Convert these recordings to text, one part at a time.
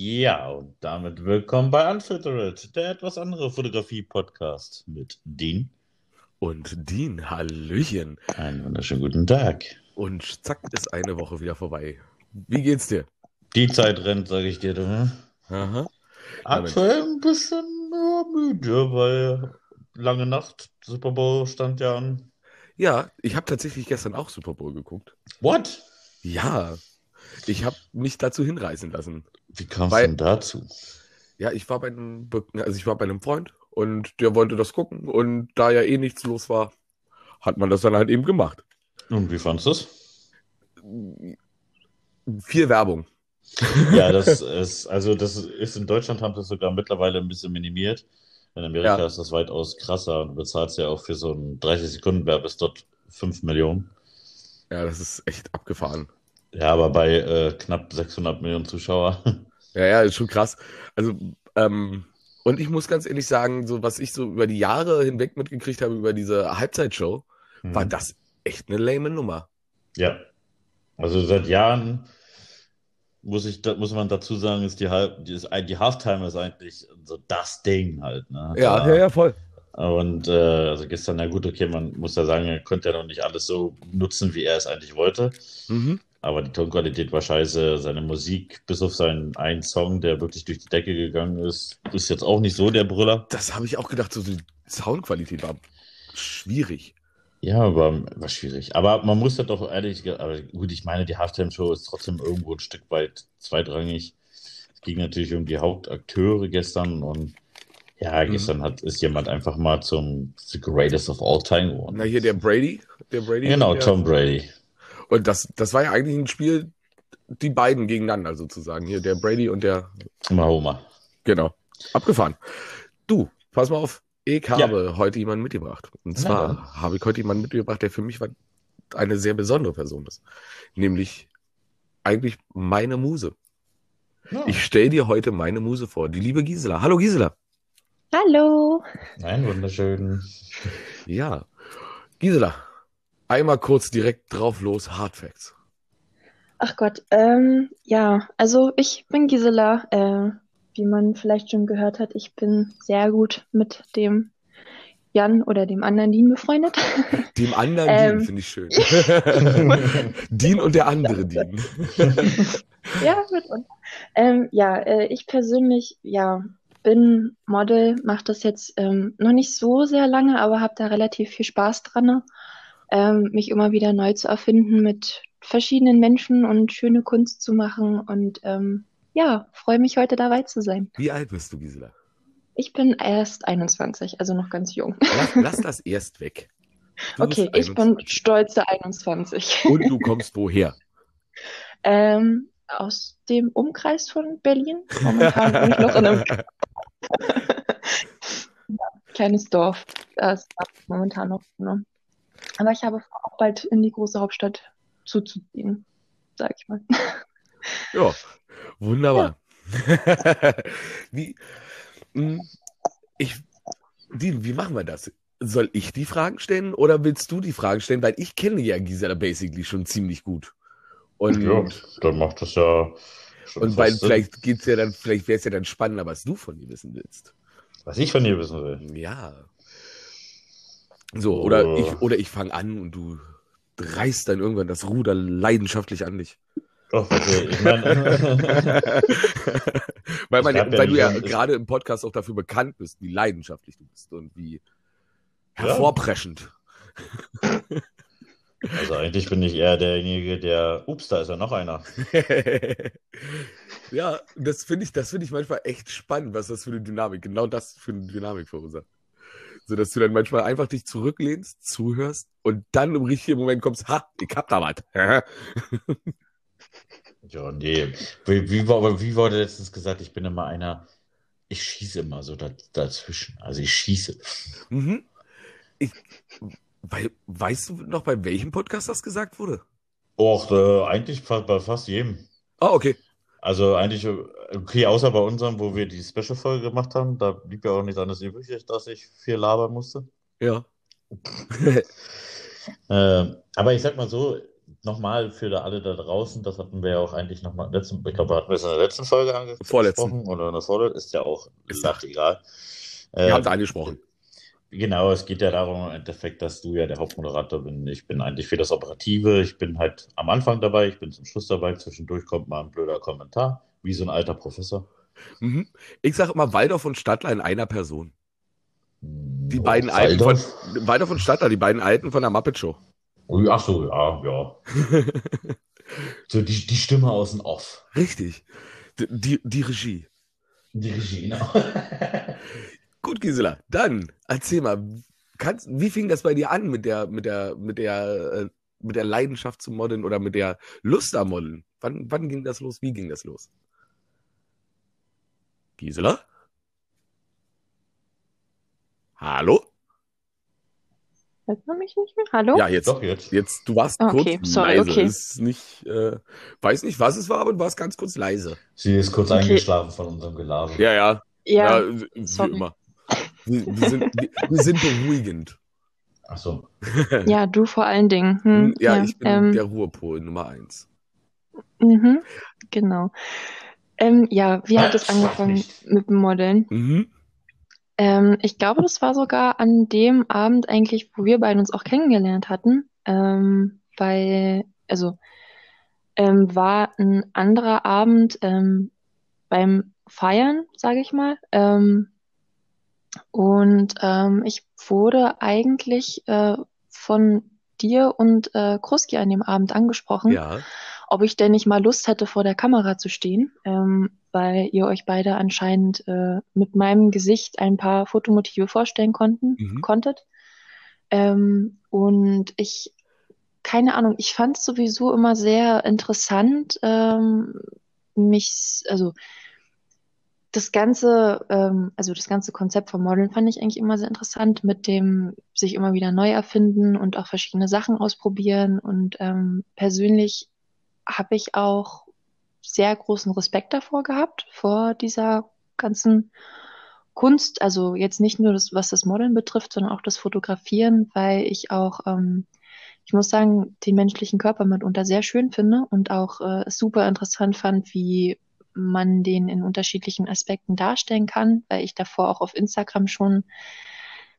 Ja, und damit willkommen bei Unfiltered, der etwas andere Fotografie-Podcast mit Dean. Und Dean, Hallöchen. Einen wunderschönen guten Tag. Und zack, ist eine Woche wieder vorbei. Wie geht's dir? Die Zeit rennt, sage ich dir. Du, ne? Aha. Aktuell ein bisschen ja, müde, weil lange Nacht, Super Bowl stand ja an. Ja, ich habe tatsächlich gestern auch Super Bowl geguckt. What? Ja, ich habe mich dazu hinreißen lassen. Wie kamst du denn dazu? Ja, ich war bei einem, also ich war bei einem Freund und der wollte das gucken und da ja eh nichts los war, hat man das dann halt eben gemacht. Und wie fandest du es? Viel Werbung. Ja, das ist, also das ist in Deutschland haben sie es sogar mittlerweile ein bisschen minimiert. In Amerika Ja. ist das weitaus krasser und du bezahlst ja auch für so einen 30-Sekunden-Werbespot 5 Millionen. Ja, das ist echt abgefahren. Ja, aber bei äh, knapp 600 Millionen Zuschauer. Ja, ja, ist schon krass. Also, ähm, und ich muss ganz ehrlich sagen, so was ich so über die Jahre hinweg mitgekriegt habe, über diese Halbzeitshow, war Mhm. das echt eine lame Nummer. Ja. Also seit Jahren muss ich, da, muss man dazu sagen, ist die, Halb, die, ist, die Halftime ist eigentlich so das Ding halt. Ne? Ja, ja, ja, voll. Und äh, also gestern, na gut, okay, man muss ja sagen, er konnte ja noch nicht alles so nutzen, wie er es eigentlich wollte. Mhm. Aber die Tonqualität war scheiße. Seine Musik, bis auf seinen einen Song, der wirklich durch die Decke gegangen ist, ist jetzt auch nicht so der Brüller. Das habe ich auch gedacht, so die Soundqualität war schwierig. Ja, aber war schwierig. Aber man muss ja doch ehrlich, aber gut, ich meine, die Halftime-Show ist trotzdem irgendwo ein Stück weit zweitrangig. Es ging natürlich um die Hauptakteure gestern und ja, Mhm. gestern hat, ist jemand einfach mal zum The Greatest of All Time geworden. Na, hier der Brady. Der Brady. Genau, Tom Brady. Und das, das war ja eigentlich ein Spiel, die beiden gegeneinander sozusagen. Hier der Brady und der. Mahoma. Genau. Abgefahren. Du, pass mal auf. Ich Ja. habe heute jemanden mitgebracht. Und zwar dann. habe ich heute jemanden mitgebracht, der für mich war- eine sehr besondere Person ist. Nämlich eigentlich meine Muse. Ja. Ich stelle dir heute meine Muse vor, die liebe Gisela. Hallo Gisela. Hallo. Nein, wunderschön. Ja. Gisela, einmal kurz direkt drauf los, Hard Facts. Ach Gott, ähm, ja, also ich bin Gisela. Äh, wie man vielleicht schon gehört hat, ich bin sehr gut mit dem Jan oder dem anderen Dean befreundet. Dem anderen Ähm. Dean finde ich schön. Dean und der andere Dean. ja, mit uns. Ähm, ja, äh, ich persönlich, ja, bin Model, mache das jetzt ähm, noch nicht so sehr lange, aber habe da relativ viel Spaß dran, ähm, mich immer wieder neu zu erfinden mit verschiedenen Menschen und schöne Kunst zu machen und ähm, ja, freue mich heute dabei zu sein. Wie alt bist du, Gisela? Ich bin erst 21, also noch ganz jung. Lass, lass das erst weg. Du Okay, ich bin 21. stolze 21. Und du kommst woher? Ähm, aus dem Umkreis von Berlin. Momentan bin ich noch in einem kleines Dorf. Das ist momentan noch. Ne? Aber ich habe vor, auch bald in die große Hauptstadt zuzuziehen, sag ich mal. Ja, wunderbar. Wie, mh, ich, Dean, wie machen wir das? Soll ich die Fragen stellen oder willst du die Fragen stellen? Weil ich kenne ja Gisela basically schon ziemlich gut. Und, Ja, dann macht das ja schon und weil Sinn. vielleicht geht's ja dann, vielleicht wäre es ja dann spannender, was du von ihr wissen willst. Was ich von dir wissen will. Ja. So, oder Oh. ich, oder ich fange an und du reißt dann irgendwann das Ruder leidenschaftlich an dich. Doch, okay. Ich weil man Ich ja, weil du ja gerade im Podcast auch dafür bekannt bist, wie leidenschaftlich du bist und wie hervorpreschend. also eigentlich bin ich eher derjenige, der, ups, da ist ja noch einer. ja, das finde ich, das finde ich manchmal echt spannend, was das für eine Dynamik, genau das für eine Dynamik verursacht. So dass du dann manchmal einfach dich zurücklehnst, zuhörst und dann im richtigen Moment kommst, ha, ich hab da was. Ja, nee. Wie, wie, wie wurde letztens gesagt, ich bin immer einer, ich schieße immer so da, dazwischen. Also ich schieße. Mhm. Ich, bei, weißt du noch, bei welchem Podcast das gesagt wurde? Och, äh, eigentlich bei fast jedem. Ah, okay. Also eigentlich, okay, außer bei unserem, wo wir die Special-Folge gemacht haben, da blieb ja auch nichts anderes übrig, dass ich viel labern musste. Ja. Äh, aber ich sag mal so, nochmal für alle da draußen, das hatten wir ja auch eigentlich nochmal, letzten, ich glaube, hatten wir es in der letzten Folge angesprochen. Vorletzten. Oder in der vorletzten, ist ja auch, Ist ist egal. Wir Ähm, haben es angesprochen. Genau, es geht ja darum im Endeffekt, dass du ja der Hauptmoderator bist. Ich bin eigentlich für das Operative. Ich bin halt am Anfang dabei, ich bin zum Schluss dabei. Zwischendurch kommt mal ein blöder Kommentar, wie so ein alter Professor. Mhm. Ich sage immer Waldorf und Stadtler in einer Person. Die Die beiden Alten von, Waldorf und Stadtler, die beiden Alten von der Muppet Show. Ach so, ja, ja. so die, die Stimme aus dem Off. Richtig. Die, die, die Regie. Die Regie, genau. Gut, Gisela, dann erzähl mal, kannst, wie fing das bei dir an mit der, mit der, mit der, äh, mit der Leidenschaft zum Modeln oder mit der Lust am Modeln? Wann, wann ging das los? Wie ging das los? Gisela? Hallo? Hört man mich nicht mehr? Hallo? Ja, jetzt, Doch, jetzt. jetzt, du warst okay, kurz sorry, leise. okay. Ist nicht, äh, weiß nicht, was es war, aber du warst ganz kurz leise. Sie ist kurz Okay. eingeschlafen von unserem Gelaber. Ja, ja. Ja, ja wie sorry. immer. Wir, wir, sind, wir, wir sind beruhigend. Ach so. ja, du vor allen Dingen. Hm, ja, ich bin ähm, der Ruhepol Nummer eins. mhm, genau. Ähm, ja, wie hat es angefangen mit dem Modeln? Mhm. Ähm, ich glaube, das war sogar an dem Abend eigentlich, wo wir beide uns auch kennengelernt hatten, ähm, weil, also, ähm, war ein anderer Abend ähm, beim Feiern, sage ich mal. Und ähm, ich wurde eigentlich äh, von dir und äh, Kruski an dem Abend angesprochen Ja. ob ich denn nicht mal Lust hätte, vor der Kamera zu stehen, ähm, weil ihr euch beide anscheinend äh, mit meinem Gesicht ein paar Fotomotive vorstellen konnten, Mhm. konntet. Ähm, und ich, keine Ahnung, ich fand es sowieso immer sehr interessant, ähm, mich, also das ganze, ähm, also das ganze Konzept vom Modeln fand ich eigentlich immer sehr interessant, mit dem sich immer wieder neu erfinden und auch verschiedene Sachen ausprobieren. Und ähm, persönlich habe ich auch sehr großen Respekt davor gehabt, vor dieser ganzen Kunst. Also jetzt nicht nur das, was das Modeln betrifft, sondern auch das Fotografieren, weil ich auch, ähm, ich muss sagen, den menschlichen Körper mitunter sehr schön finde und auch äh, super interessant fand, wie man den in unterschiedlichen Aspekten darstellen kann, weil ich davor auch auf Instagram schon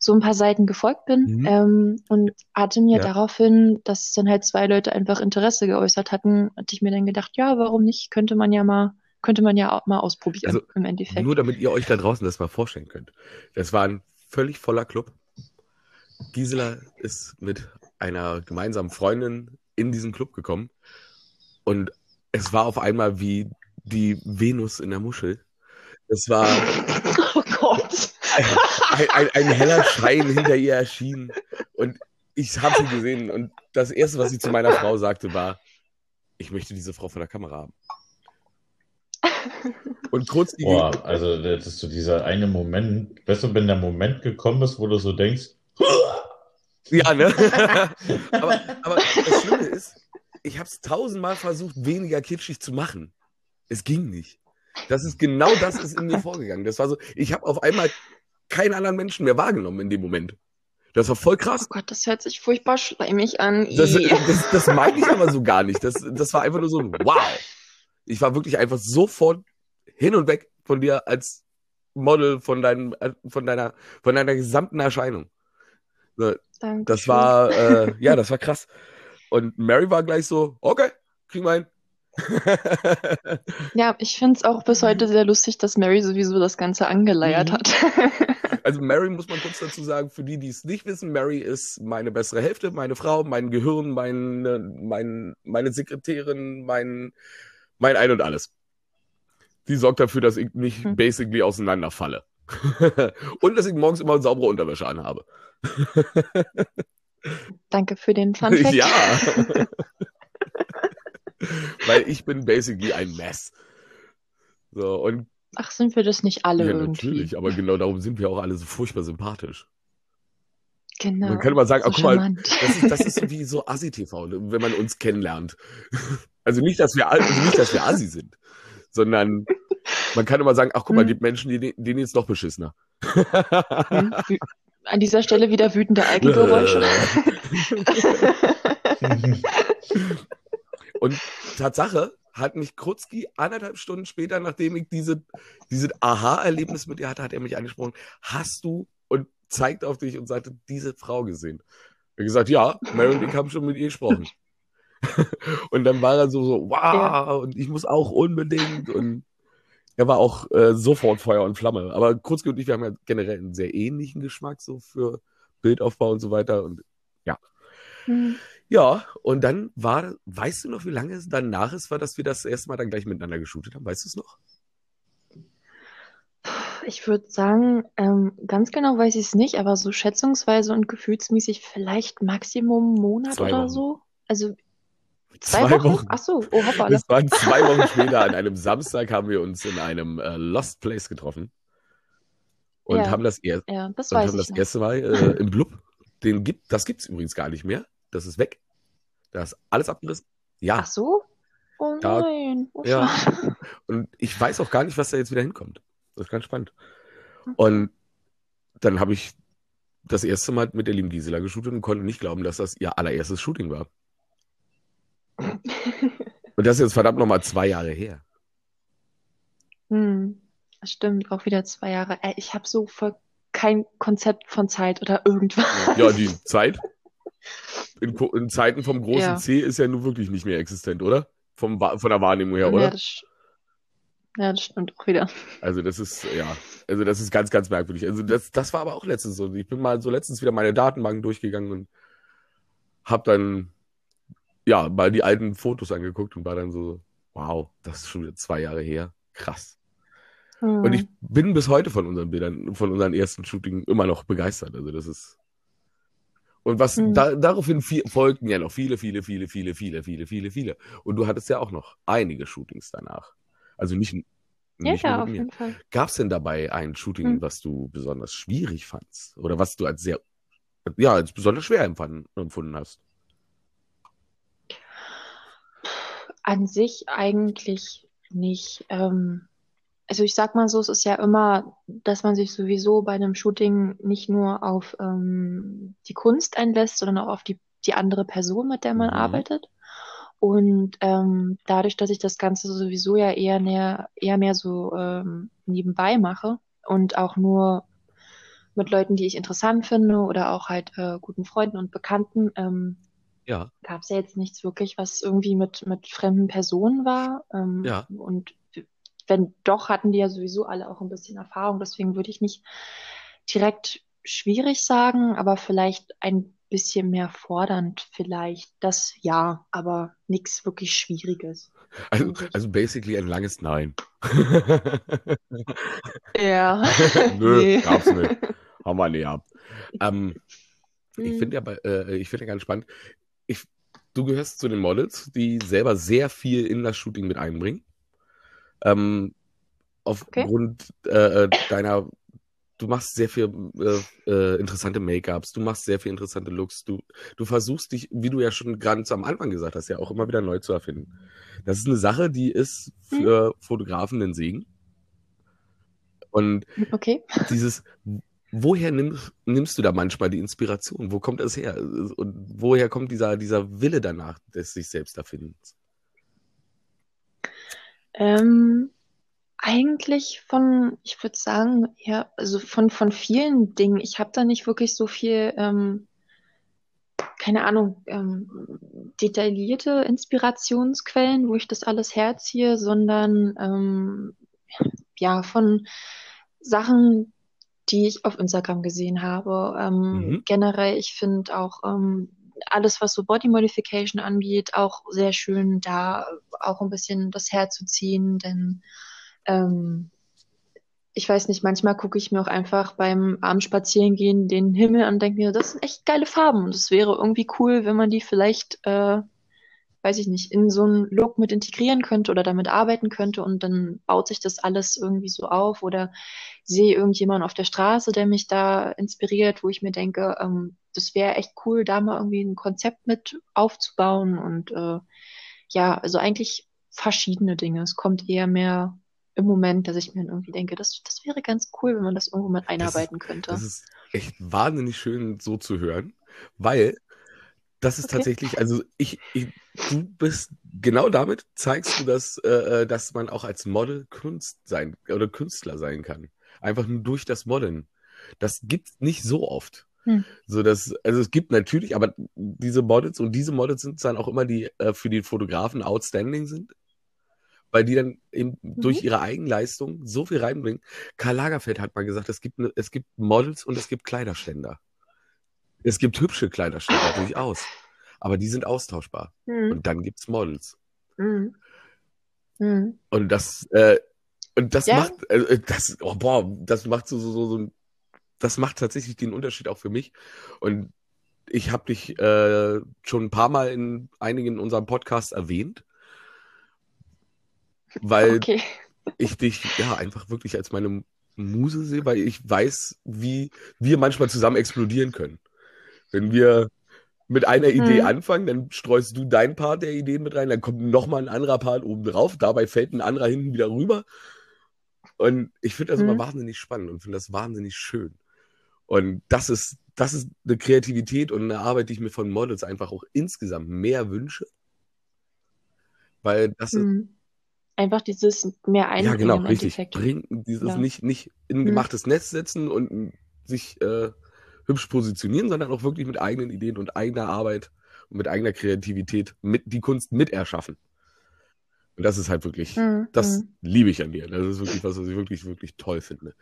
so ein paar Seiten gefolgt bin Mhm. ähm, und hatte mir Ja. daraufhin, dass dann halt zwei Leute einfach Interesse geäußert hatten, hatte ich mir dann gedacht, ja, warum nicht? Könnte man ja mal, könnte man ja auch mal ausprobieren Also, im Endeffekt. Nur damit ihr euch da draußen das mal vorstellen könnt. Das war ein völlig voller Club. Gisela ist mit einer gemeinsamen Freundin in diesen Club gekommen und es war auf einmal wie die Venus in der Muschel. Es war Oh Gott. ein, ein, ein heller Schein hinter ihr erschien und ich habe sie gesehen und das erste, was sie zu meiner Frau sagte, war, ich möchte diese Frau vor der Kamera haben. Und kurz die Boah, also das ist so dieser eine Moment, weißt du, wenn der Moment gekommen ist, wo du so denkst, Ja, ne? aber, aber das Schlimme ist, ich habe es tausendmal versucht, weniger kitschig zu machen. Es ging nicht. Das ist genau das ist in mir vorgegangen. Das war so, ich habe auf einmal keinen anderen Menschen mehr wahrgenommen in dem Moment. Das war voll Oh krass. Gott, das hört sich furchtbar schleimig an. Das, das, das meine ich aber so gar nicht. Das, das war einfach nur so ein Wow. Ich war wirklich einfach sofort hin und weg von dir als Model von deinem, äh, von deiner, von deiner gesamten Erscheinung. So. Das war, äh, ja, das war krass. Und Mary war gleich so, okay, kriegen wir hin. Ja, ich finde es auch bis heute sehr lustig, dass Mary sowieso das Ganze angeleiert Mhm. hat. also Mary muss man kurz dazu sagen, für die, die es nicht wissen, Mary ist meine bessere Hälfte, meine Frau, mein Gehirn, meine, mein, meine Sekretärin, mein, mein Ein und Alles. Die sorgt dafür, dass ich nicht Hm. basically auseinanderfalle. und dass ich morgens immer saubere Unterwäsche anhabe. Danke für den Fun Fact. Ja. Weil ich bin basically ein Mess. So, und Ach, sind wir das nicht alle ja, irgendwie? natürlich, aber genau darum sind wir auch alle so furchtbar sympathisch. Genau. Man könnte mal sagen, so ach, guck mal, das ist, das ist wie so Assi-TV, ne, wenn man uns kennenlernt. Also nicht, dass wir, also nicht, dass wir Assi sind, sondern man kann immer sagen, ach guck mal, Hm. die Menschen, die, denen ist doch beschissener. Hm, An dieser Stelle wieder wütende Algengeräusche. Und Tatsache hat mich Krutzki anderthalb Stunden später, nachdem ich diese, diese Aha-Erlebnis mit ihr hatte, hat er mich angesprochen, hast du und zeigt auf dich und sagte, diese Frau gesehen. Er hat gesagt, ja, Mary und ich haben schon mit ihr gesprochen. und dann war er so, so, wow, ja. und ich muss auch unbedingt und er war auch äh, sofort Feuer und Flamme. Aber Krutzki und ich, wir haben ja generell einen sehr ähnlichen Geschmack so für Bildaufbau und so weiter und ja. Mhm. Ja, und dann war, weißt du noch, wie lange es danach ist, war, dass wir das erste Mal dann gleich miteinander geshootet haben? Weißt du es noch? Ich würde sagen, ähm, ganz genau weiß ich es nicht, aber so schätzungsweise und gefühlsmäßig vielleicht Maximum einen Monat zwei oder Wochen. so. Also zwei, zwei Wochen? Wochen? Ach so, oh hoppala. Das waren zwei Wochen später. An einem Samstag haben wir uns in einem äh, Lost Place getroffen und ja. haben das, er ja, das, und haben das erste Mal äh, im Blub. Den gibt, das gibt es übrigens gar nicht mehr. Das ist weg. Da ist alles abgerissen. Ja. Ach so? Oh nein. Oh, ja. Und ich weiß auch gar nicht, was da jetzt wieder hinkommt. Das ist ganz spannend. Und dann habe ich das erste Mal mit der lieben Gisela geshootet und konnte nicht glauben, dass das ihr allererstes Shooting war. und das ist jetzt verdammt nochmal zwei Jahre her. Hm, das stimmt, auch wieder zwei Jahre. Ich habe so voll kein Konzept von Zeit oder irgendwas. Ja, die Zeit in, in, Zeiten vom großen ja. C ist ja nun wirklich nicht mehr existent, oder? Vom, von der Wahrnehmung her, oder? Ja das, ja, das stimmt auch wieder. Also das ist, ja, also das ist ganz, ganz merkwürdig. Also das, das war aber auch letztens so. Ich bin mal so letztens wieder meine Datenbank durchgegangen und hab dann, ja, mal die alten Fotos angeguckt und war dann so, wow, das ist schon wieder zwei Jahre her. Krass. Hm. Und ich bin bis heute von unseren Bildern, von unseren ersten Shooting immer noch begeistert. Also das ist, und was mhm. da, daraufhin folgten ja noch viele, viele, viele, viele, viele, viele, viele, viele. Und du hattest ja auch noch einige Shootings danach. Also nicht, nicht ja, ja, auf jeden Fall. Gab es denn dabei ein Shooting, mhm. was du besonders schwierig fandst? Oder was du als sehr, ja, als besonders schwer empfunden hast? An sich eigentlich nicht. Ähm, also ich sag mal so, es ist ja immer, dass man sich sowieso bei einem Shooting nicht nur auf ähm, die Kunst einlässt, sondern auch auf die, die andere Person, mit der man mhm. arbeitet. Und ähm, dadurch, dass ich das Ganze sowieso ja eher, näher, eher mehr so ähm, nebenbei mache und auch nur mit Leuten, die ich interessant finde oder auch halt äh, guten Freunden und Bekannten, ähm, ja. gab es ja jetzt nichts wirklich, was irgendwie mit, mit fremden Personen war. Ähm, ja. Und wenn doch, hatten die ja sowieso alle auch ein bisschen Erfahrung. Deswegen würde ich nicht direkt schwierig sagen, aber vielleicht ein bisschen mehr fordernd vielleicht. Das ja, aber nichts wirklich Schwieriges. Also, also basically ein langes Nein. ja. Nö, nee. gab's nicht. Haben wir nicht ab. Ähm, ich hm. finde ja, äh, ich finde ja ganz spannend. Ich, du gehörst zu den Models, die selber sehr viel in das Shooting mit einbringen. Ähm, aufgrund okay. äh, äh, deiner, du machst sehr viel äh, äh, interessante Make-ups, du machst sehr viel interessante Looks, du, du versuchst dich, wie du ja schon ganz am Anfang gesagt hast, ja auch immer wieder neu zu erfinden. Das ist eine Sache, die ist für hm. Fotografen ein Segen. Und okay. dieses, woher nimmst, nimmst du da manchmal die Inspiration? Wo kommt das her? Und woher kommt dieser, dieser Wille danach, des sich selbst erfindens? Ähm, eigentlich von, ich würde sagen, ja, also von, von vielen Dingen. Ich habe da nicht wirklich so viel, ähm, keine Ahnung, ähm, detaillierte Inspirationsquellen, wo ich das alles herziehe, sondern ähm, ja, von Sachen, die ich auf Instagram gesehen habe. Ähm, mhm. Generell, ich finde auch ähm, alles, was so Body Modification angeht, auch sehr schön, da auch ein bisschen das herzuziehen, denn ähm, ich weiß nicht, manchmal gucke ich mir auch einfach beim Abendspazierengehen den Himmel an und denke mir, das sind echt geile Farben und es wäre irgendwie cool, wenn man die vielleicht, äh, weiß ich nicht, in so einen Look mit integrieren könnte oder damit arbeiten könnte und dann baut sich das alles irgendwie so auf oder sehe irgendjemanden auf der Straße, der mich da inspiriert, wo ich mir denke, ähm, das wäre echt cool, da mal irgendwie ein Konzept mit aufzubauen und äh, ja, also eigentlich verschiedene Dinge. Es kommt eher mehr im Moment, dass ich mir irgendwie denke, das, das wäre ganz cool, wenn man das irgendwo mit einarbeiten das könnte. Das ist echt wahnsinnig schön so zu hören, weil das ist Okay. tatsächlich, also ich, ich, du bist genau damit zeigst du, dass, äh, äh, dass man auch als Model Kunst sein oder Künstler sein kann. Einfach nur durch das Modeln. Das gibt's nicht so oft. Hm. So dass, also es gibt natürlich, aber diese Models und diese Models sind dann auch immer die äh, für die Fotografen outstanding sind, weil die dann eben durch ihre Eigenleistung so viel reinbringen. Karl Lagerfeld hat mal gesagt, es gibt, ne, es gibt Models und es gibt Kleiderständer. Es gibt hübsche Kleiderständer durchaus, aber die sind austauschbar. Mhm. Und dann gibt's Models. Mhm. Mhm. Und das, äh, und das Ja. macht, äh, das, oh, boah, das macht so, so, so, so, das macht tatsächlich den Unterschied auch für mich. Und ich habe dich äh, schon ein paar Mal in einigen unserem Podcasts erwähnt, weil Okay. ich dich ja einfach wirklich als meine Muse sehe, weil ich weiß, wie wir manchmal zusammen explodieren können. Wenn wir mit einer Idee Mhm. anfangen, dann streust du deinen Part der Ideen mit rein, dann kommt nochmal ein anderer Part oben drauf, dabei fällt ein anderer hinten wieder rüber. Und ich finde das immer Mhm. wahnsinnig spannend und finde das wahnsinnig schön. Und das ist, das ist eine Kreativität und eine Arbeit, die ich mir von Models einfach auch insgesamt mehr wünsche. Weil das ist, Mhm. Einfach dieses mehr ja, einbringen genau, im richtig. Bringen, dieses Ja. nicht, nicht in ein Mhm. gemachtes Netz setzen und sich äh, hübsch positionieren, sondern auch wirklich mit eigenen Ideen und eigener Arbeit und mit eigener Kreativität mit, die Kunst mit erschaffen. Und das ist halt wirklich, Mhm. das Mhm. liebe ich an dir. Das ist wirklich was, was ich wirklich, wirklich toll finde.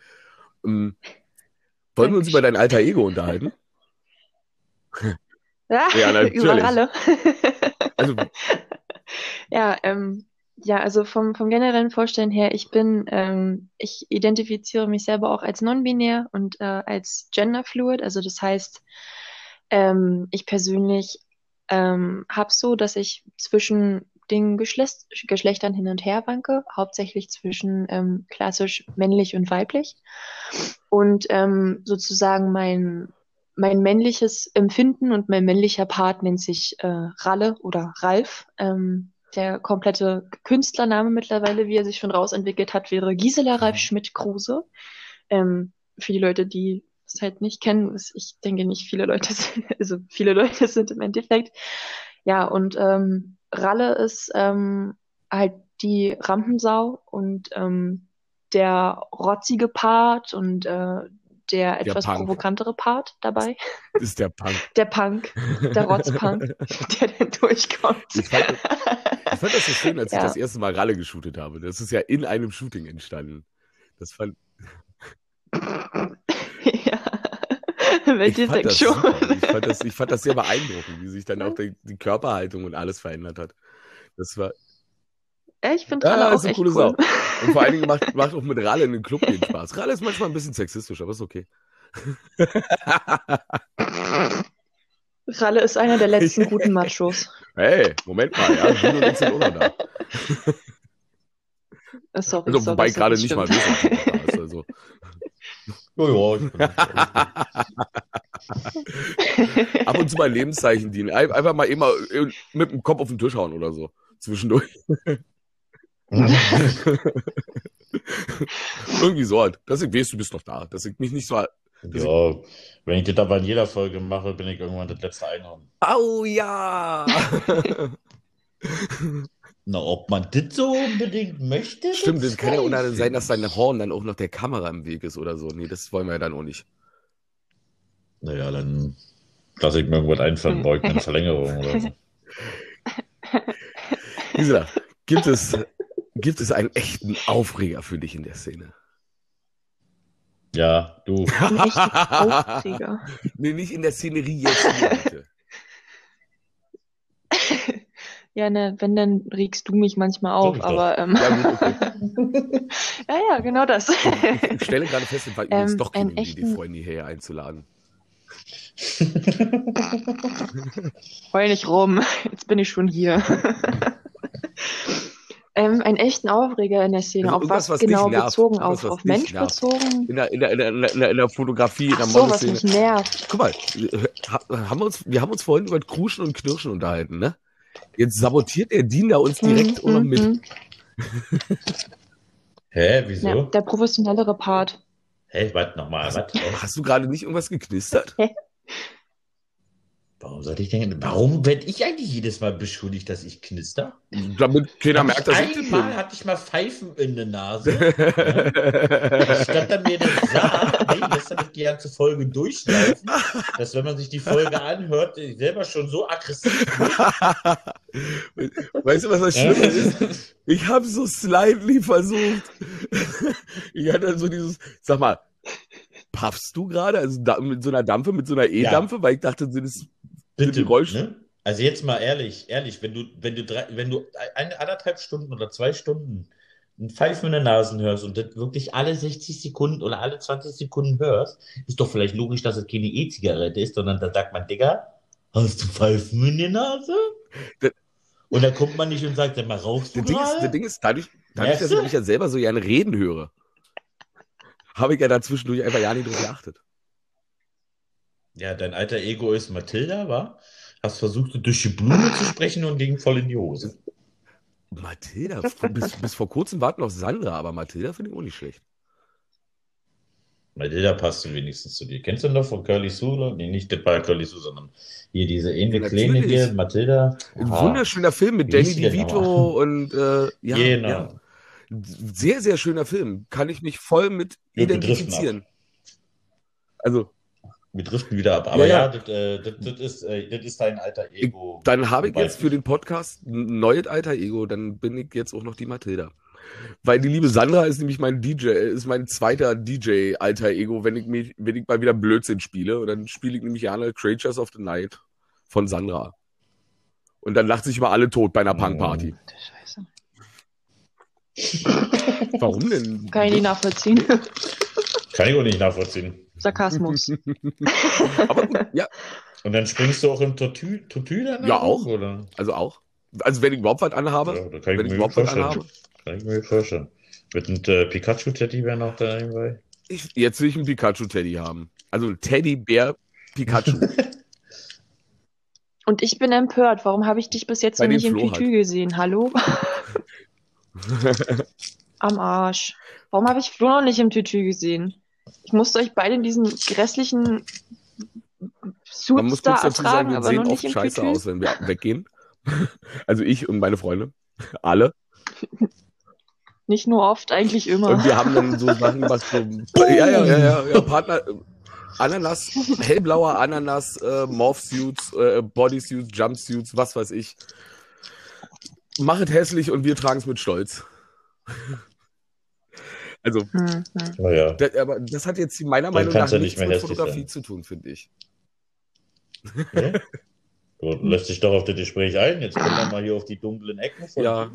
Ähm, wollen wir uns über dein alter Ego unterhalten? Ja, Ja, natürlich. über Ralle. Also, Ja, ähm, ja, also vom, vom generellen Vorstellen her, ich bin, ähm, ich identifiziere mich selber auch als non-binär und äh, als genderfluid. Also das heißt, ähm, ich persönlich ähm, habe so, dass ich zwischen den Geschlecht, Geschlechtern hin und her wanke, hauptsächlich zwischen ähm, klassisch männlich und weiblich. Und ähm, sozusagen mein, mein männliches Empfinden und mein männlicher Part nennt sich äh, Ralle oder Ralf. Ähm, der komplette Künstlername mittlerweile, wie er sich schon rausentwickelt hat, wäre Gisela Ralf Schmidt-Kruse. Ähm, für die Leute, die es halt nicht kennen, ist- ich denke nicht viele Leute, sind- also viele Leute sind im Endeffekt. Ja, und ähm, Ralle ist ähm, halt die Rampensau und ähm, der rotzige Part und äh, der etwas Punk. provokantere Part dabei. das ist der Punk. Der Punk, der Rotzpunk, der dann durchkommt. Ich fand, ich fand das so schön, als ich Ja. das erste Mal Ralle geshootet habe. Das ist ja in einem Shooting entstanden. Das fand, ja. Ich schon. super. Ich fand das, ich fand das sehr beeindruckend, wie sich dann auch die, die Körperhaltung und alles verändert hat. Das war, ich finde Ja, Ralle ist auch eine echt coole cool. und vor allen Dingen macht, macht auch mit Ralle in den Club den Spaß. Ralle ist manchmal ein bisschen sexistisch, aber ist okay. Ralle ist einer der letzten guten Machos. Hey, Moment mal, ja, und sind auch noch da. Äh, Sorry, Also, sorry, wobei sorry, gerade nicht mal da. ist Also. Ja, ja, ich bin Ab und zu mal Lebenszeichen dienen. Ein- Einfach mal immer mit dem Kopf auf den Tisch hauen oder so. Zwischendurch. Irgendwie so halt. Dass ich weiß, du bist noch da. Dass ich mich nicht so. Ja, wenn ich das aber in jeder Folge mache, bin ich irgendwann das letzte Einhorn. Au ja! Na, ob man das so unbedingt möchte? Stimmt, das kann ja auch weiß dann ich sein, dass dein Horn dann auch noch der Kamera im Weg ist oder so. Nee, das wollen wir ja dann auch nicht. Naja, dann lasse ich mir irgendwas einfallen, baue ich mir eine Verlängerung oder so. Gisela, gibt es, gibt es einen echten Aufreger für dich in der Szene? Ja, du. Aufreger. nee, nicht in der Szenerie jetzt hier, bitte. Ja, ne, wenn, dann regst du mich manchmal auf, aber ähm, Ja, gut, okay. ja, ja, genau das. Ich stelle gerade fest, es war übrigens Ähm, doch keine einen Idee, echten- Freunde hierher einzuladen. Heul nicht rum, jetzt bin ich schon hier. ähm, einen echten Aufreger in der Szene, Also auf was, was genau nervt. bezogen, auf, was auf Mensch nervt. bezogen. In der, in der, in der, in der, Fotografie, in der Ach so, was Modelszene. mich nervt. Guck mal, ha- haben wir, uns, wir haben uns vorhin über Kruschen und Knirschen unterhalten, ne? Jetzt sabotiert der da uns direkt auch noch mit. Mhm, Hä, Ja, wieso? der professionellere Part. Hä, warte nochmal, was? Hast du gerade nicht irgendwas geknistert? Warum sollte ich denn, warum werde ich eigentlich jedes Mal beschuldigt, dass ich knister? Damit keiner merkt, dass ich ich das einmal bin. hatte ich mal Pfeifen in der Nase. ja. Statt dann mir das sagt, nee, lässt er die ganze Folge durchlaufen, dass wenn man sich die Folge anhört, ich selber schon so aggressiv Weißt du, was das Ja. Schlimme ist? Ich habe so slightly versucht. Ich hatte so dieses, sag mal, puffst du gerade? Also da, mit so einer Dampfe, mit so einer E-Dampfe, weil ich dachte, sind es Bitte, ne? Also jetzt mal ehrlich, ehrlich, wenn du, wenn du drei, wenn du eine, anderthalb Stunden oder zwei Stunden ein Pfeifen in der Nase hörst und das wirklich alle 60 Sekunden oder alle 20 Sekunden hörst, ist doch vielleicht logisch, dass es keine E-Zigarette ist, sondern da sagt man, Digga, hast du Pfeifen in der Nase? Das- Und dann kommt man nicht und sagt, sag mal, rauchst du Das Ding, ist, das Ding ist, dadurch, dadurch dass ich ja selber so gerne reden höre, habe ich ja da zwischendurch einfach ja nicht drauf geachtet. Ja, dein alter Ego ist Mathilda, war? Hast versucht, durch die Blume zu sprechen und ging voll in die Hose. Mathilda, bis, bis vor kurzem war es noch Sandra, aber Mathilda finde ich auch nicht schlecht. Mathilda passt wenigstens zu dir. Kennst du noch von Curly Sue? Nee, nicht der bei Curly Sue, sondern hier diese ähnliche Ja, Kleine hier, Mathilda. Ein Ah, wunderschöner Film mit Wie Danny DeVito und äh, ja, Genau. ja. Sehr, sehr schöner Film. Kann ich mich voll mit identifizieren. Also, Wir driften wieder ab. Aber Ja, ja, das, äh, das, das, ist, äh, das ist dein alter Ego. dann habe ich jetzt für den Podcast ein neues alter Ego, dann bin ich jetzt auch noch die Mathilda. Weil die liebe Sandra ist nämlich mein DJ, ist mein zweiter DJ alter Ego, wenn ich mich, wenn ich mal wieder Blödsinn spiele. Und dann spiele ich nämlich gerne Creatures of the Night von Sandra. Und dann lacht sich mal alle tot bei einer Oh. Punkparty. Scheiße. Warum denn? Kann ich nicht nachvollziehen. Kann ich auch nicht nachvollziehen. Sarkasmus. Aber gut, ja, Und dann springst du auch im Tortue Tortue danach? Ja, auch. Oder? also auch. Also wenn ich überhaupt was anhabe, Ja, da kann ich wenn ich mir überhaupt was vorstellen. anhabe. Kann ich mir vorstellen. Mit einem äh, Pikachu-Teddy wäre noch da dabei. Ich, jetzt will ich einen Pikachu-Teddy haben. Also Teddybär Pikachu. Und ich bin empört. Warum habe ich dich bis jetzt noch nicht im Flo Tütü halt. gesehen? Hallo? Am Arsch. Warum habe ich Flo noch nicht im Tütü gesehen? Ich musste euch beide in diesen grässlichen Man Suits muss da kurz dazu sagen, wir sehen oft scheiße aus, wenn wir weggehen. Also ich und meine Freunde. Alle. Nicht nur oft, eigentlich immer. Und wir haben dann so Sachen, was so. Ja, ja, ja, ja, ja Partner. Ananas, hellblauer Ananas, äh, Morph-Suits, äh, Bodysuits, Jumpsuits, was weiß ich. Mach es hässlich und wir tragen es mit Stolz. Also, Hm, hm. Naja. das, aber das hat jetzt meiner Meinung nach ja nichts nicht mehr mit Fotografie sein. zu tun, finde ich. Nee? Gut, lässt sich doch auf das Gespräch ein. Jetzt kommen wir mal hier auf die dunklen Ecken von Ja.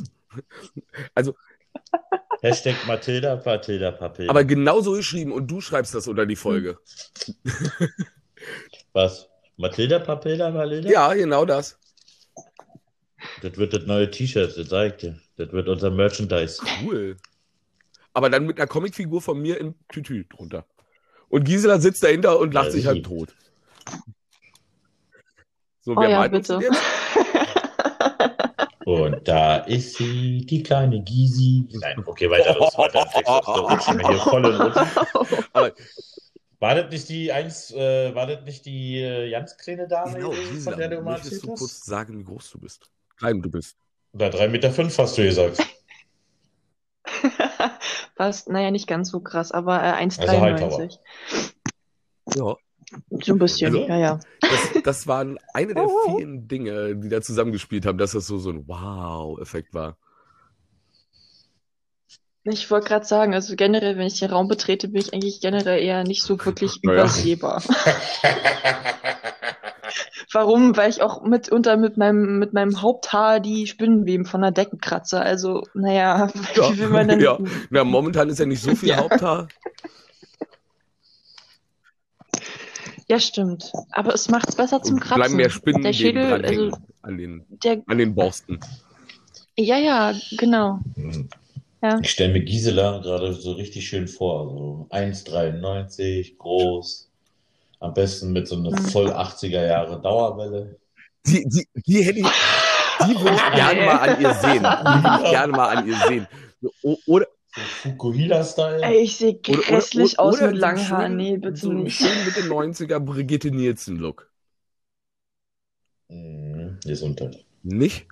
Hashtag Mathilda, Mathilda, Papilda. Aber genauso geschrieben und du schreibst das unter die Folge. Was? Mathilda, Papilda, Mathilda? Ja, genau das. Das wird das neue T-Shirt, das sag ich dir. Das wird unser Merchandise. Cool. Aber dann mit einer Comicfigur von mir im Tütü drunter. Und Gisela sitzt dahinter und lacht Ja, sich halt tot. So, Oh wer ja, bitte. Und da ist sie, die kleine Gysi. Nein, okay, weiter los. Weiter. Rutschen. Aber War das nicht die eins, äh, war das nicht die äh, ganz kleine Dame, genau, gewesen, von der du Gisela, mal möchtest du kurz sagen, wie groß du bist? Klein du bist. Da 3,5 Meter fünf hast du gesagt. Was, naja, nicht ganz so krass, aber äh, Also 1,93. Ja. so ein bisschen, Also? ja, ja. Das, das waren eine der Oh. vielen Dinge, die da zusammengespielt haben, dass das so, so ein Wow-Effekt war. Ich wollte gerade sagen, also generell, wenn ich den Raum betrete, bin ich eigentlich generell eher nicht so wirklich Naja. übersehbar. Warum? Weil ich auch mitunter mit meinem, mit meinem Haupthaar die Spinnenweben von der Decke kratze. Also, naja, Ja, wie will man denn. ja. Na, momentan ist ja nicht so viel Ja. Haupthaar. Ja, stimmt. Aber es macht es besser zum Kratzen. bleiben mehr Spinnen Der Schädel, dran also an den, der, an den Borsten. ja, ja, genau. Ja. Ich stelle mir Gisela gerade so richtig schön vor. So 1,93, groß. Am besten mit so einer Mhm. voll 80er Jahre Dauerwelle. Die, die, die hätte ich, die würde ich gerne mal an ihr sehen. Die würde ich gerne mal an ihr sehen. O- Oder, Fukuhila-Style. Ey, ich sehe oder, grässlich oder, aus oder mit langen Haaren. Nee, bitte so nicht. schönen Mitte 90er Brigitte Nielsen-Look. Mhm, Gesundheit. Nicht?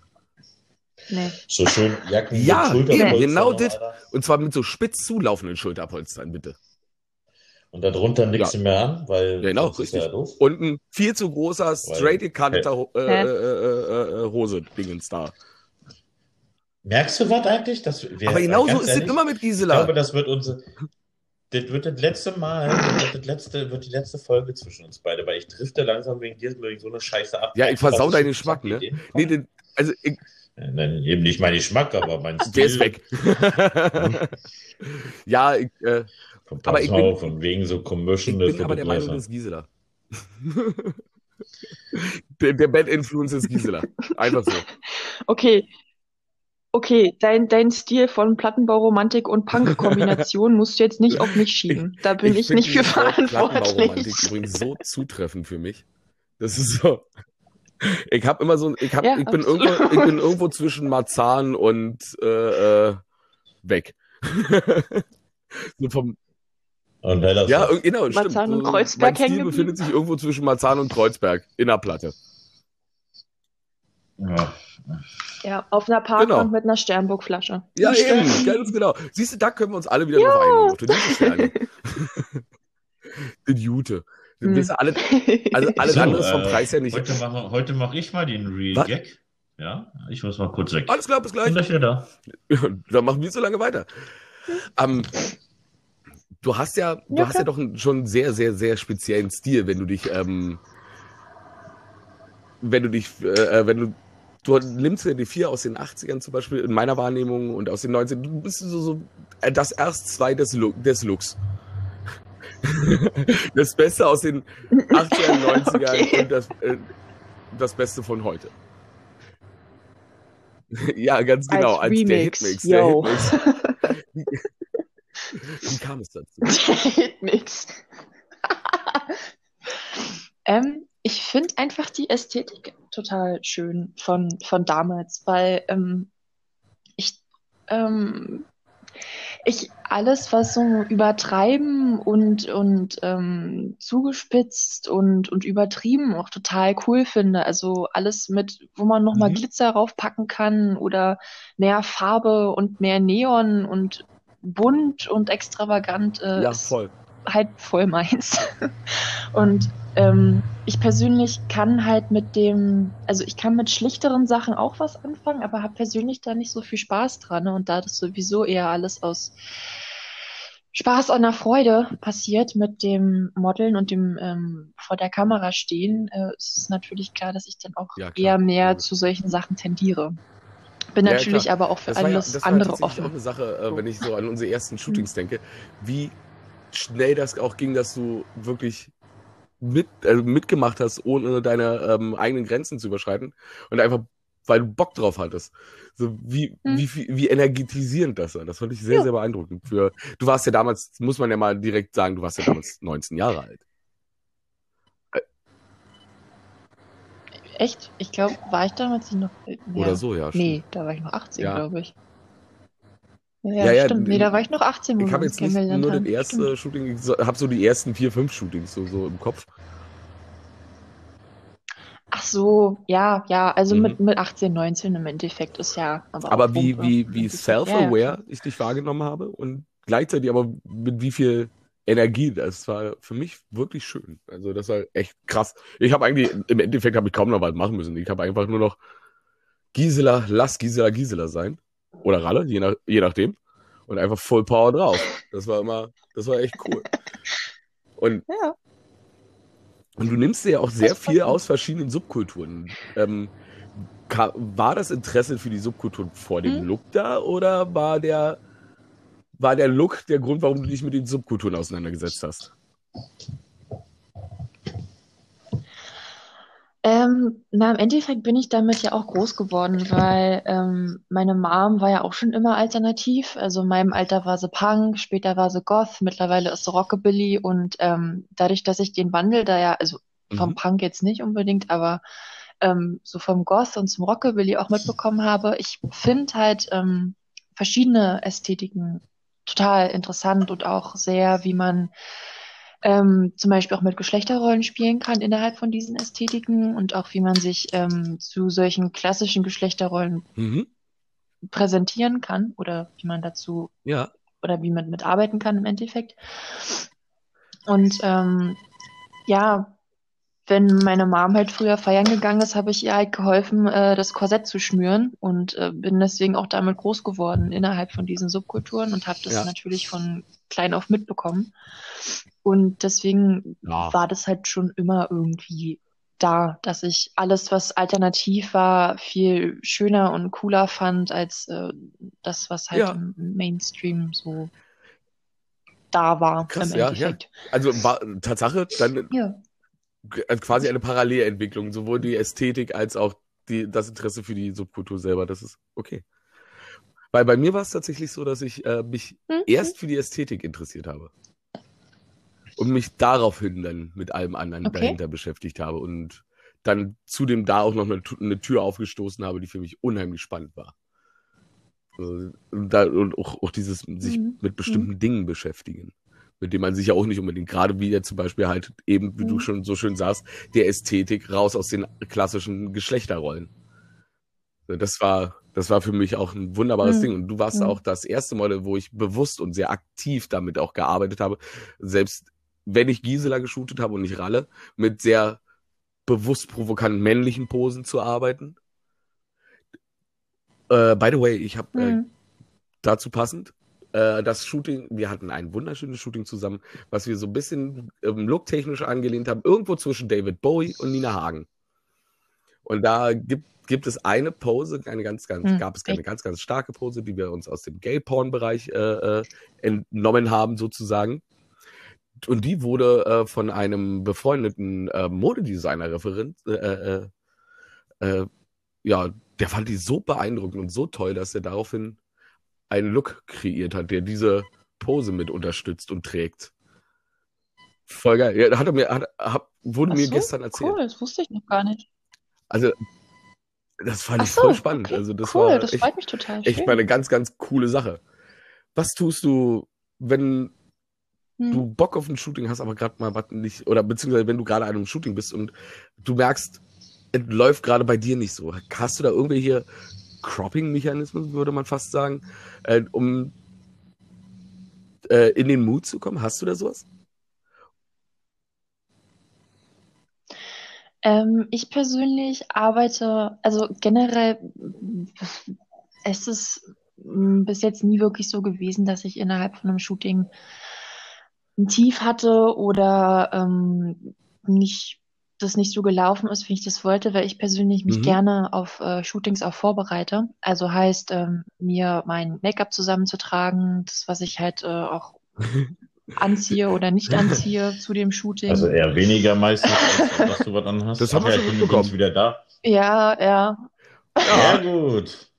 Nee. So schön Jacken Ja, mit Schulterpolstern genau noch, das. Und zwar mit so spitz zulaufenden Schulterpolstern, bitte. Und darunter nichts mehr an, weil Genau, ja richtig. doof. Und ein viel zu großer, straight gekanter äh, äh, äh, äh, Hose-Dingens da. Merkst du was eigentlich? Das, wir, Aber genauso ganz ist es immer mit Ich Gisela. glaube, das wird unsere. Das wird das letzte Mal, das wird, das letzte, wird die letzte Folge zwischen uns beide, weil ich drifte langsam wegen dir wegen so eine Scheiße ab. Ja, ich versau deinen Geschmack, ne? Nee, den, also ich, Nein, eben nicht mein Geschmack, aber mein Stil. der ist weg. ja, ich, äh, Komm, Aber ich bin- auf, von wegen so ich Commission, bin das aber der. Meinung, das ist Gisela. der, der Bad Influence ist Gisela. Einfach so. Okay. Okay, dein, dein Stil von Plattenbauromantik und Punk-Kombination musst du jetzt nicht auf mich schieben. Da bin ich, find nicht für verantwortlich. Plattenbauromantik übrigens so zutreffend für mich. Das ist so. Ich habe immer so, ich hab, Ja, ich bin absolut. irgendwo, ich bin irgendwo zwischen Marzahn und äh, äh, weg. so vom, Und wer das ja, genau, stimmt. Marzahn und Kreuzberg mein Stil befindet sich irgendwo zwischen Marzahn und Kreuzberg in der Platte. ja. Ja, auf einer Parkbank Genau. mit einer Sternburg-Flasche. Ja, eben, ganz genau. Siehst du, da können wir uns alle wieder drauf einigen. Die Jute. Hm. Ihr, alle, also alles So, andere ist vom äh, Preis her nicht. Heute mache, heute mache ich mal den Real Was? Gag. Ja, ich muss mal kurz weg. Alles klar, bis gleich. Bin gleich wieder da. Dann machen wir so lange weiter. Ähm, du hast ja, du Ja, hast ja doch einen, schon einen sehr, sehr, sehr speziellen Stil, wenn du dich, ähm, wenn du dich, äh, wenn du, du nimmst ja die vier aus den 80ern zum Beispiel, in meiner Wahrnehmung und aus den 90ern, du bist so, so äh, das erst zwei des, Look, des Looks. das Beste aus den 80ern, 90ern Okay. und das, äh, das Beste von heute. ja, ganz genau, als, der Remix, Hitmix. Der yo. Hitmix. Wie kam es dazu? Nix. ähm, ich finde einfach die Ästhetik total schön von, von damals, weil ähm, ich, ähm, ich alles, was so übertreiben und, und ähm, zugespitzt und, und übertrieben auch total cool finde. Also alles mit, wo man nochmal Mhm. Glitzer raufpacken kann oder mehr Farbe und mehr Neon und bunt und extravagant äh, Ja, ist voll. halt voll meins. Und ähm, ich persönlich kann halt mit dem, also ich kann mit schlichteren Sachen auch was anfangen, aber habe persönlich da nicht so viel Spaß dran. Ne? Und da das sowieso eher alles aus Spaß an der Freude passiert mit dem Modeln und dem ähm, vor der Kamera stehen, äh, ist es natürlich klar, dass ich dann auch Ja, klar. eher mehr Logisch. zu solchen Sachen tendiere. Bin Ja, natürlich klar. aber auch für Das war ja, alles das war andere auch offen. eine Sache, äh, wenn ich so an unsere ersten Mhm. Shootings denke, wie schnell das auch ging, dass du wirklich mit, äh, mitgemacht hast, ohne deine ähm, eigenen Grenzen zu überschreiten und einfach, weil du Bock drauf hattest. So wie, Mhm. wie, wie, wie energetisierend das war. Das fand ich sehr, Ja. sehr beeindruckend. Für, du warst ja damals, muss man ja mal direkt sagen, du warst ja damals 19 Jahre alt. Echt? Ich glaube, war ich damals noch. Ja. Oder so, ja. Nee, da war ich noch 18, Ja. glaube ich. Ja, Ja, ja, stimmt. Nee, da war ich noch 18, wo Ich habe jetzt nicht nur das erste Stimmt. Shooting, ich so, habe so die ersten vier, fünf Shootings so, so im Kopf. Ach so, ja, ja, also Mhm. mit, mit 18, 19 im Endeffekt ist ja. Aber, Aber wie, Wumpe. wie, wie Ja, ja, self-aware ich dich wahrgenommen habe und gleichzeitig aber mit wie viel Energie, das war für mich wirklich schön. Also das war echt krass. Ich habe eigentlich, im Endeffekt habe ich kaum noch was machen müssen. Ich habe einfach nur noch Gisela, lass Gisela Gisela sein. Oder Ralle, je, nach, je nachdem. Und einfach Full Power drauf. Das war immer, das war echt cool. Und Ja. und du nimmst dir ja auch sehr viel aus verschiedenen Subkulturen. Ähm, war das Interesse für die Subkulturen vor dem Hm? Look da oder war der, war der Look der Grund, warum du dich mit den Subkulturen auseinandergesetzt hast? Ähm, na, im Endeffekt bin ich damit ja auch groß geworden, weil ähm, meine Mom war ja auch schon immer alternativ. Also in meinem Alter war sie Punk, später war sie Goth, mittlerweile ist sie Rockabilly und ähm, dadurch, dass ich den Wandel da ja, also vom Mhm. Punk jetzt nicht unbedingt, aber ähm, so vom Goth und zum Rockabilly auch mitbekommen habe, ich finde halt ähm, verschiedene Ästhetiken total interessant und auch sehr, wie man ähm, zum Beispiel auch mit Geschlechterrollen spielen kann innerhalb von diesen Ästhetiken und auch wie man sich ähm, zu solchen klassischen Geschlechterrollen Mhm. präsentieren kann oder wie man dazu Ja. oder wie man mitarbeiten kann im Endeffekt. Und ähm, ja, wenn meine Mom halt früher feiern gegangen ist, habe ich ihr halt geholfen, äh, das Korsett zu schnüren und äh, bin deswegen auch damit groß geworden innerhalb von diesen Subkulturen und habe das Ja. natürlich von klein auf mitbekommen. Und deswegen Ja. war das halt schon immer irgendwie da, dass ich alles, was alternativ war, viel schöner und cooler fand als äh, das, was halt Ja. im Mainstream so da war Krass, im ja, ja. Also war Tatsache, dann Ja. Also quasi eine Parallelentwicklung, sowohl die Ästhetik als auch die, das Interesse für die Subkultur selber. Das ist okay. Weil bei mir war es tatsächlich so, dass ich äh, mich Mhm. erst für die Ästhetik interessiert habe. Und mich daraufhin dann mit allem anderen Okay. dahinter beschäftigt habe. Und dann zudem da auch noch eine, eine Tür aufgestoßen habe, die für mich unheimlich spannend war. Also, Und, da, und auch, auch dieses sich Mhm. mit bestimmten Dingen beschäftigen, mit dem man sich ja auch nicht unbedingt, gerade wie jetzt zum Beispiel halt eben, wie du Mhm. schon so schön sagst, der Ästhetik raus aus den klassischen Geschlechterrollen. Das war, das war für mich auch ein wunderbares Mhm. Ding. Und du warst Mhm. auch das erste Mal, wo ich bewusst und sehr aktiv damit auch gearbeitet habe, selbst wenn ich Gisela geshootet habe und nicht Ralle, mit sehr bewusst provokanten männlichen Posen zu arbeiten. Äh, by the way, ich habe äh, Mhm. dazu passend äh, das Shooting, wir hatten ein wunderschönes Shooting zusammen, was wir so ein bisschen ähm, looktechnisch angelehnt haben, irgendwo zwischen David Bowie und Nina Hagen. Und da gibt, gibt es eine Pose, eine ganz, ganz, Hm, gab es eine ganz, ganz starke Pose, die wir uns aus dem Gay-Porn-Bereich äh, äh, entnommen haben, sozusagen. Und die wurde äh, von einem befreundeten äh, Modedesigner-Referent, äh, äh, äh, ja, der fand die so beeindruckend und so toll, dass er daraufhin einen Look kreiert hat, der diese Pose mit unterstützt und trägt. Voll geil. Ja, hat er mir, hat, hat, wurde Ach mir so, gestern erzählt. Cool, das wusste ich noch gar nicht. Also, das fand ich so, voll spannend. okay, Also, das cool, war das echt, freut mich total. echt Schön. mal eine ganz, ganz coole Sache. Was tust du, wenn Hm. du Bock auf ein Shooting hast, aber gerade mal was nicht, oder beziehungsweise wenn du gerade an einem Shooting bist und du merkst, es läuft gerade bei dir nicht so. Hast du da irgendwelche Cropping-Mechanismen, würde man fast sagen, äh, um äh, in den Mood zu kommen? Hast du da sowas? Ähm, ich persönlich arbeite, also generell es ist mm, bis jetzt nie wirklich so gewesen, dass ich innerhalb von einem Shooting ein Tief hatte oder ähm, nicht, das nicht so gelaufen ist, wie ich das wollte, weil ich persönlich mich Mhm. gerne auf äh, Shootings auch vorbereite. Also heißt, ähm, mir mein Make-up zusammenzutragen, das, was ich halt äh, auch anziehe oder nicht anziehe zu dem Shooting. Also eher weniger meistens, als dass du was anhast. Das haben wir schon ja, du mitbekommen. wieder da. Ja, ja. Sehr gut.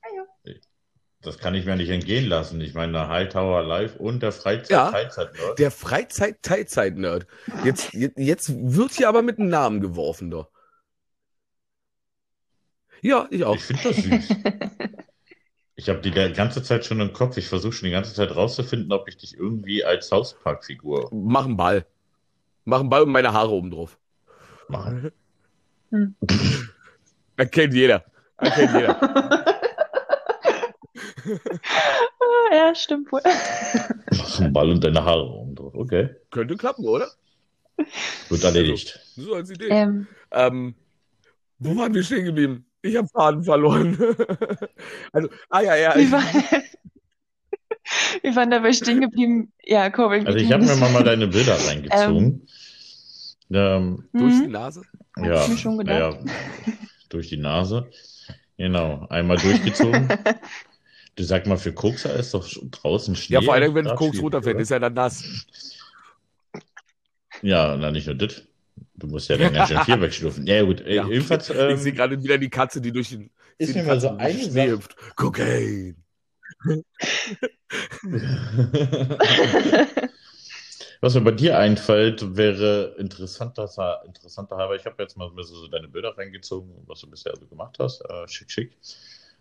Das kann ich mir nicht entgehen lassen. Ich meine, der Hightower Live und der Ja. Freizeit-Teilzeit-Nerd. Der Freizeit-Teilzeit-Nerd. Jetzt, jetzt, jetzt wird hier aber mit einem Namen geworfen, doch. Ja, ich auch. Ich finde das süß. Ich habe die ganze Zeit schon im Kopf. Ich versuche schon die ganze Zeit rauszufinden, ob ich dich irgendwie als South Park-Figur Mach einen Ball. Mach einen Ball und meine Haare oben drauf. mache. Hm. Erkennt jeder. Erkennt jeder. ja, stimmt wohl. Mach einen Ball und deine Haare um. Okay. Könnte klappen, oder? Wird erledigt. So als Idee. Ähm, Ähm, wo waren wir stehen geblieben? Ich habe Faden verloren. also, ah ja, ja. wir, Ich, waren, wir waren dabei stehen geblieben. Ja, Corbin. Also ich habe mir mal deine Bilder reingezogen. Ähm, durch die Mhm. Nase. Hab ja, ich mir schon gedacht. ja, durch die Nase. Genau, einmal durchgezogen. Du sag mal, für Kokser ist doch draußen Schnee. Ja, vor allem, wenn Koks runterfällt, oder? ist er dann nass. Ja, na nicht nur das. Du musst ja dann ganz schön viel wegschlürfen. Ja, gut. äh, Ja. Jedenfalls ich ähm, sehe gerade wieder die Katze, die durch den, ist mir mal so eine Schnee Sache. hüpft. Cocaine. Was mir bei dir einfällt, wäre interessanter, interessanter halber. Ich habe jetzt mal so so deine Bilder reingezogen, was du bisher so gemacht hast. Äh, schick, schick.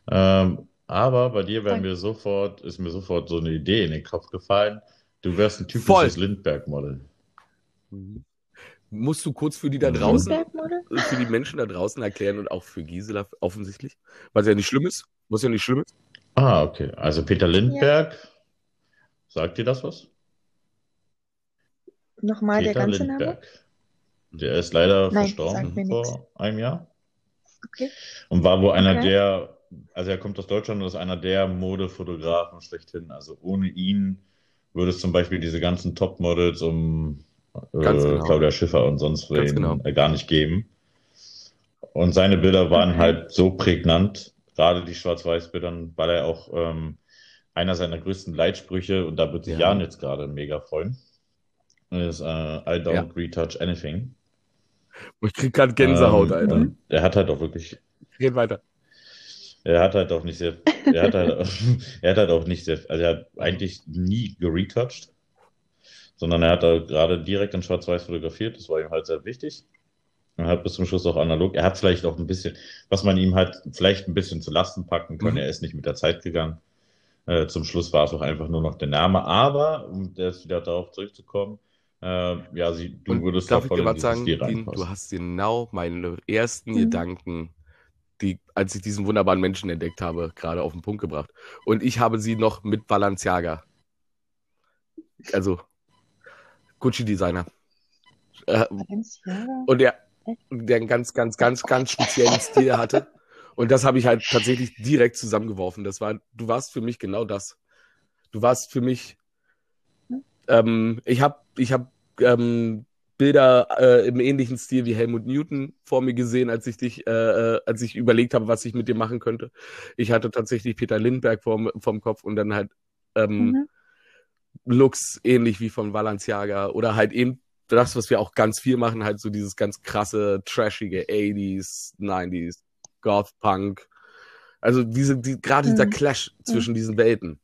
Ähm, aber bei dir wäre mir sofort, ist mir sofort so eine Idee in den Kopf gefallen. Du wärst ein typisches Lindbergh-Model. Mhm. Musst du kurz für die da Mhm. draußen, für die Menschen da draußen erklären und auch für Gisela offensichtlich, was ja nicht schlimm ist, was ja nicht schlimm ist. Ah, okay. Also Peter Lindbergh, sagt dir das was? Nochmal der Peter ganze Name? Lindbergh. Der ist leider Nein, verstorben vor nix. einem Jahr. Okay. Und war wohl einer Okay. der, also er kommt aus Deutschland und ist einer der Modefotografen schlechthin. Also ohne ihn würde es zum Beispiel diese ganzen Topmodels um äh, genau. Claudia Schiffer und sonst wen genau. äh, gar nicht geben. Und seine Bilder waren halt so prägnant, gerade die Schwarz-Weiß-Bilder, weil er auch ähm, einer seiner größten Leitsprüche, und da wird sich Ja. Jan jetzt gerade mega freuen, ist äh, I don't Ja. retouch anything. Ich krieg gerade Gänsehaut, Ähm, Alter. er hat halt auch wirklich Red weiter. Er hat halt auch nicht sehr, er hat halt, er hat halt auch nicht sehr, also er hat eigentlich nie geretouched, sondern er hat da gerade direkt in Schwarz-Weiß fotografiert, das war ihm halt sehr wichtig. Er hat bis zum Schluss auch analog, er hat vielleicht auch ein bisschen, was man ihm halt vielleicht ein bisschen zu Lasten packen können, Mhm. er ist nicht mit der Zeit gegangen. Äh, zum Schluss war es auch einfach nur noch der Name, aber, um jetzt wieder darauf zurückzukommen, äh, ja, sie, du Und würdest darf da ich dir was sagen, Dean? Du hast genau meine ersten Mhm. Gedanken, die, als ich diesen wunderbaren Menschen entdeckt habe, gerade auf den Punkt gebracht. Und ich habe sie noch mit Balenciaga. Also Gucci-Designer. Äh, und der, der einen ganz, ganz, ganz, ganz speziellen Stil hatte. Und das habe ich halt tatsächlich direkt zusammengeworfen. Das war, du warst für mich genau das. Du warst für mich, ähm, ich habe, ich habe ähm, Bilder äh, im ähnlichen Stil wie Helmut Newton vor mir gesehen, als ich dich, äh, äh, als ich überlegt habe, was ich mit dir machen könnte. Ich hatte tatsächlich Peter Lindbergh vorm, vorm Kopf und dann halt ähm, Mhm. Looks ähnlich wie von Balenciaga oder halt eben das, was wir auch ganz viel machen, halt so dieses ganz krasse, trashige 80s, 90s, Goth Punk. Also diese, die, gerade dieser Mhm. Clash zwischen diesen Welten.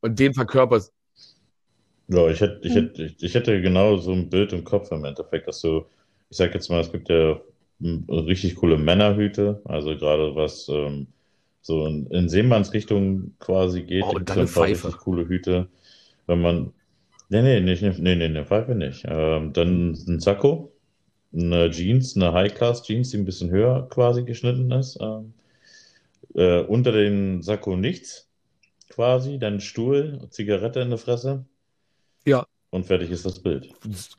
Und den verkörperst. Ja, ich hätte, ich Hm. hätte, ich, hätte genau so ein Bild im Kopf im Endeffekt, dass du, ich sag jetzt mal, es gibt ja m, richtig coole Männerhüte, also gerade was ähm, so in, in Seemannsrichtung quasi geht, Oh, paar Pfeife. richtig coole Hüte. Wenn man, nee, nee, nicht, nee, nee, eine Pfeife nicht. Ähm, dann ein Sakko, eine Jeans, eine High-Class-Jeans, die ein bisschen höher quasi geschnitten ist. Ähm, äh, unter den Sakko nichts quasi, dann Stuhl, Zigarette in der Fresse. Ja. Und fertig ist das Bild.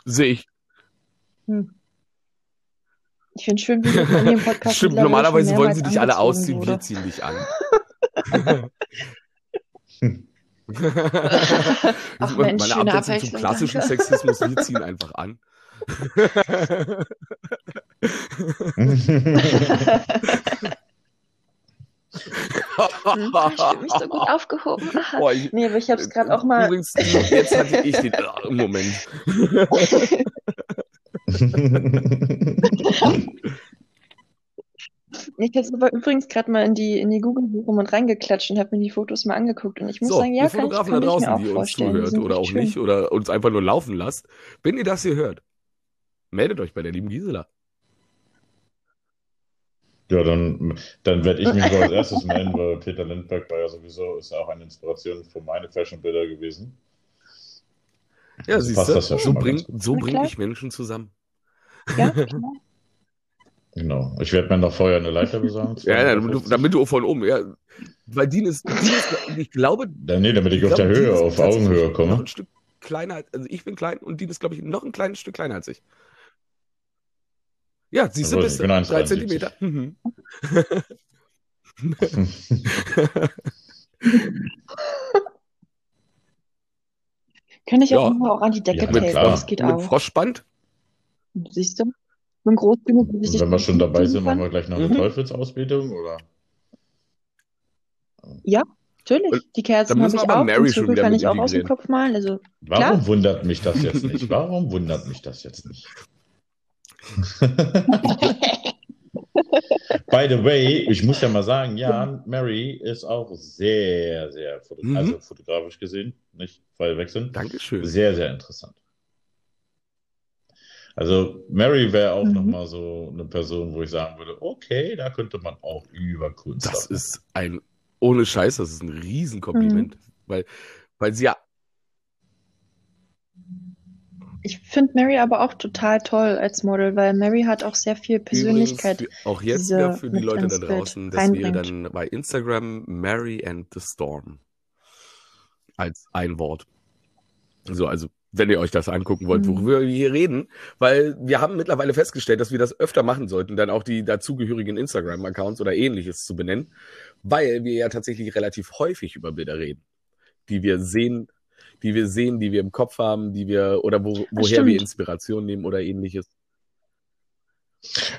Sehe ich. Ich finde schön, wie das in dem Podcast Stimmt, normalerweise schon wollen sie dich alle ausziehen, wurde. wir ziehen dich an. Ach Mensch, Meine Abwechslung zum klassischen danke. Sexismus, wir ziehen einfach an. Hm, ich fühle mich so gut aufgehoben. Boah, ich, Nee, aber ich habe es gerade auch mal. Übrigens, jetzt hatte ich den Moment. Ich habe es aber übrigens gerade mal in die, in die Google-Suche und reingeklatscht und habe mir die Fotos mal angeguckt. Und ich muss So, sagen, ja, kann ich, Fotografen da kann ich mir draußen, auch die uns zuhört oder auch schön. nicht oder uns einfach nur laufen lasst, wenn ihr das hier hört, meldet euch bei der lieben Gisela. Ja, dann, dann werde ich mich so als erstes melden, weil Peter Lindbergh war ja sowieso, ist ja auch eine Inspiration für meine Fashion-Bilder gewesen. Ja, Also siehst du, das ja so bringe so bring ich Menschen zusammen. Ja, klar. Genau. Ich werde mir noch vorher eine Leiter besorgen. Ja, ja damit, du, 250. damit du von oben, ja. Weil Dean ist, Dean ist ich glaube, Ja, nee, damit ich, ich auf der glaube, Dean Höhe, auf Augenhöhe Noch komme. ein Stück kleiner, als- also ich bin klein und Dean ist, glaube ich, noch ein kleines Stück kleiner als ich. Ja, siehst du, Jawohl, bist ich bin du. 1,73. Drei Zentimeter. Mhm. Kann ich Ja. auch immer auch an die Decke Ja, tapen, das geht Mit auch. Froschband? Siehst du? Mit groß genug, sich wenn wir schon dabei sind, machen wir gleich noch eine Mhm. Teufelsausbildung, oder? Natürlich, die Kerzen habe ich wir aber auch. Mary Den Zirkel kann mit ich auch aus dem. Kopf malen. Also, Warum Klar. wundert mich das jetzt nicht? Warum wundert mich das jetzt nicht? By the way, ich muss ja mal sagen, ja, Mary ist auch sehr, sehr, foto Mhm. also fotografisch gesehen, nicht weil wechseln, Dankeschön. sehr, sehr interessant. Also Mary wäre auch Mhm. nochmal so eine Person, wo ich sagen würde, okay, da könnte man auch über Kunst Das machen. ist ein, ohne Scheiß, das ist ein Riesenkompliment. Mhm. Weil, weil sie ja, Ich finde Mary aber auch total toll als Model, weil Mary hat auch sehr viel Persönlichkeit. Übrigens, auch jetzt wieder für die Leute da draußen, das wäre dann bei Instagram Mary and the Storm. Als ein Wort. So, also, wenn ihr euch das angucken wollt, Mhm. worüber wir hier reden, weil wir haben mittlerweile festgestellt, dass wir das öfter machen sollten, dann auch die dazugehörigen Instagram-Accounts oder ähnliches zu benennen, weil wir ja tatsächlich relativ häufig über Bilder reden, die wir sehen, die wir sehen, die wir im Kopf haben, die wir, oder wo, woher wir Inspiration nehmen oder ähnliches.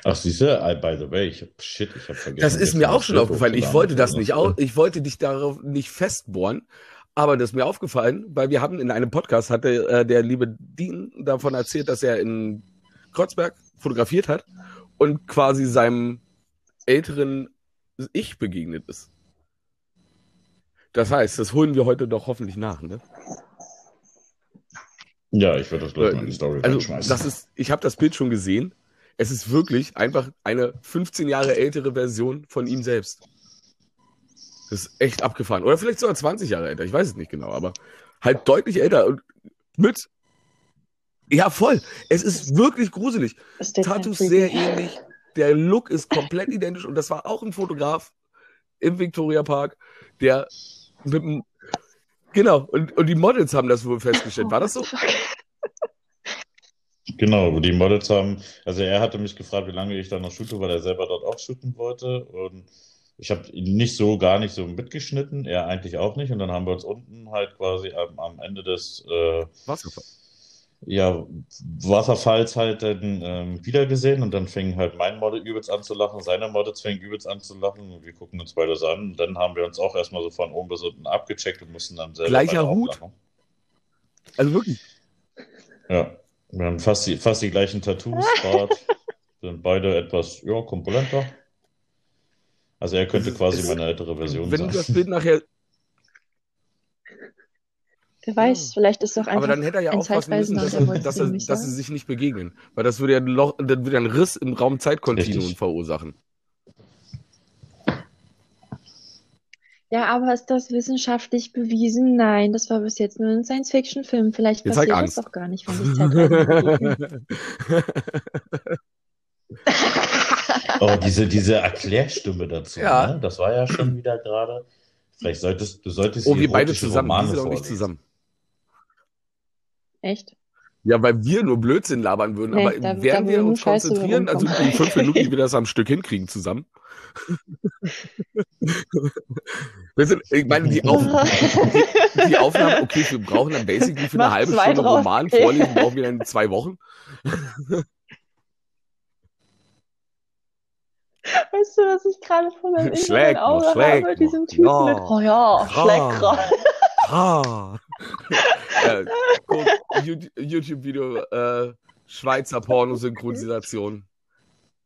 Ach, siehst du, by the way, ich hab, shit, ich hab vergessen. Das ist mir auch schon aufgefallen. Ich wollte das nicht Also, au ich wollte dich darauf nicht festbohren, aber das ist mir aufgefallen, weil wir haben in einem Podcast hatte äh, der liebe Dean davon erzählt, dass er in Kreuzberg fotografiert hat und quasi seinem älteren Ich begegnet ist. Das heißt, das holen wir heute doch hoffentlich nach, ne? Ja, ich würde das gleich mal in die Story Also, reinschmeißen. das ist, ich habe das Bild schon gesehen. Es ist wirklich einfach eine 15 Jahre ältere Version von ihm selbst. Das ist echt abgefahren. Oder vielleicht sogar 20 Jahre älter, ich weiß es nicht genau, aber halt deutlich älter und mit. Ja, voll. Es ist wirklich gruselig. Ist Tattoos sehr ähnlich. Der Look ist komplett identisch und das war auch ein Fotograf im Victoria Park, der mit dem. Genau, und, und die Models haben das wohl festgestellt. War das so? Genau, wo die Models haben, also er hatte mich gefragt, wie lange ich da noch shoote, weil er selber dort auch shooten wollte. Und ich habe ihn nicht so, gar nicht so mitgeschnitten, er eigentlich auch nicht. Und dann haben wir uns unten halt quasi am, am Ende des äh, Wasserfall. Ja, Wasserfalls halt dann ähm, wieder gesehen und dann fing halt mein Model übelst an zu lachen, seine Models fingen übelst an zu lachen und wir gucken uns beide so an. Dann haben wir uns auch erstmal so von oben bis unten abgecheckt und mussten dann selber Gleicher Hut? Also wirklich. Ja, wir haben fast die, fast die gleichen Tattoos, Bart, sind beide etwas, ja, komponenter. Also er könnte quasi es- meine ältere Version Wenn du das sein. Bild nachher. Wer weiß, vielleicht ist doch Aber einfach dann hätte er ja ein aufpassen müssen, dass, er, dass, er, dass sie sich nicht begegnen. Weil das würde ja ein Loch, das würde ja einen Riss im Raum-Zeit-Kontinuum Richtig. verursachen. Ja, aber ist das wissenschaftlich bewiesen? Nein, das war bis jetzt nur ein Science-Fiction-Film. Vielleicht Jetzt passiert Angst. das doch gar nicht, wenn sich Zeitreisen begegnen. Oh, diese, diese Erklärstimme dazu, Ja. ne? Das war ja schon wieder gerade. Vielleicht solltest du solltest oh, die wir beide zusammen. Romane Wir sind auch nicht zusammen. Echt? Ja, weil wir nur Blödsinn labern würden. Nee, aber da- da werden wir uns konzentrieren, also in fünf Minuten, wie wir das am Stück hinkriegen zusammen. sind, ich meine, die, Auf, die, die Aufnahmen, okay, wir brauchen dann basically für eine Mach halbe zwei Stunde draus. Roman vorlesen, brauchen wir dann zwei Wochen. Weißt du, was ich gerade vor meinem Auge habe? Diesen noch. Typen Ja. mit, oh ja, Ja. schlägt gerade. Äh, YouTube-Video, äh, Schweizer Pornosynchronisation.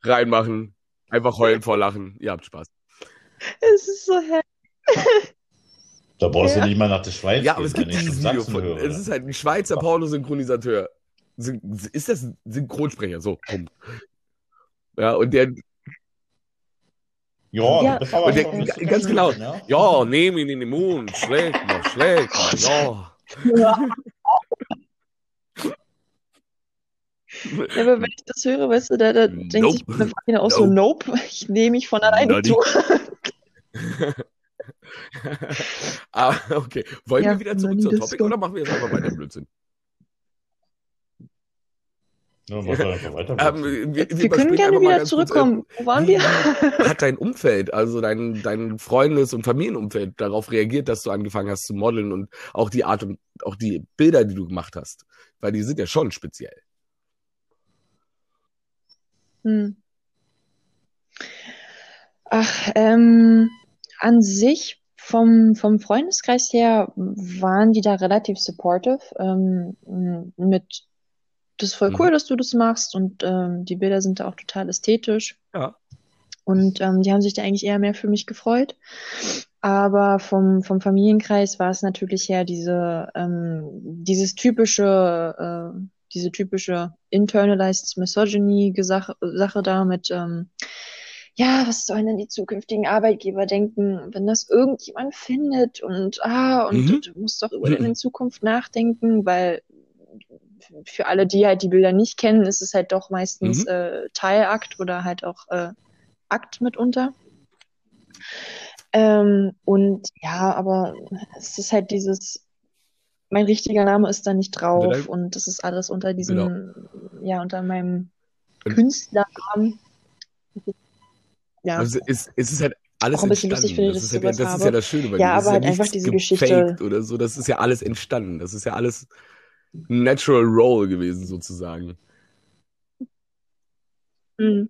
Reinmachen, einfach heulen vor Lachen. Ihr habt Spaß. Es ist so herrlich. Da brauchst Ja. du nicht mal nach der Schweiz Ja, aber gehen, es gibt dieses Video von, höre. es ist halt ein Schweizer Pornosynchronisateur. Syn- Ist das ein Synchronsprecher? So, Punkt. Ja, und der, Ja, Ja, das und der, ganz genau, ja. ja, nehm ihn in den Mund, schlägt noch, schlägt noch, ja. Ja. Ja, aber wenn ich das höre, weißt du, da, da denkt Nope. sich meine Freundin auch so, Nope. nope, ich nehme mich von alleine zu. ah, okay. Wollen Ja, wir wieder zurück zur. Topic oder machen wir jetzt einfach weiter Blödsinn? Ja. Ähm, wir, wir, Wir können gerne wieder ganz kurz, zurückkommen. Wo waren wir? äh, Hat dein Umfeld, also dein, dein Freundes- und Familienumfeld darauf reagiert, dass du angefangen hast zu modeln und auch die Art und auch die Bilder, die du gemacht hast? Weil die sind ja schon speziell. Hm. Ach, ähm, an sich vom, vom Freundeskreis her waren die da relativ supportive. Ähm, mit, das ist voll Mhm. cool, dass du das machst und ähm, die Bilder sind da auch total ästhetisch. Ja. Und ähm, die haben sich da eigentlich eher mehr für mich gefreut. Aber vom, vom Familienkreis war es natürlich her diese, ähm, dieses typische, äh, diese typische internalized misogyny Sache, Sache da mit, ähm, ja, was sollen denn die zukünftigen Arbeitgeber denken, wenn das irgendjemand findet und, ah, und Mhm. du musst doch über deine Zukunft nachdenken, weil für alle, die halt die Bilder nicht kennen, ist es halt doch meistens Mhm. äh, Teilakt oder halt auch äh, Akt mitunter. Ähm, und ja, aber es ist halt dieses, mein richtiger Name ist da nicht drauf Bilder- und das ist alles unter diesem, ja, unter meinem Und- Künstlernamen. Ja, Also es, es ist halt alles Auch ein bisschen entstanden. lustig das ist, halt, das ist ja das Schöne bei Ja, dir. Das aber halt ist ja einfach diese gefaked Geschichte. oder so. Das ist ja alles entstanden. Das ist ja alles Natural Roll gewesen, sozusagen. Mhm.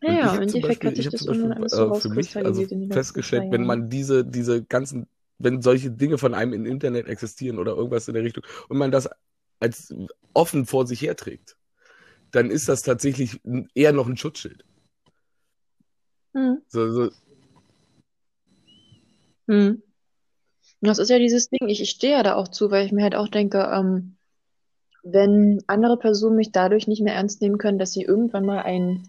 Und Ja, ich ja, habe im zum Endeffekt Beispiel, hat ich sich das zum Beispiel irgendwann alles so äh, für mich also festgestellt, wenn man diese, diese ganzen, wenn solche Dinge von einem im Internet existieren oder irgendwas in der Richtung und man das als offen vor sich herträgt, dann ist das tatsächlich eher noch ein Schutzschild. Mhm. So, so, Hm. Das ist ja dieses Ding, ich, ich stehe ja da auch zu, weil ich mir halt auch denke, ähm, wenn andere Personen mich dadurch nicht mehr ernst nehmen können, dass sie irgendwann mal einen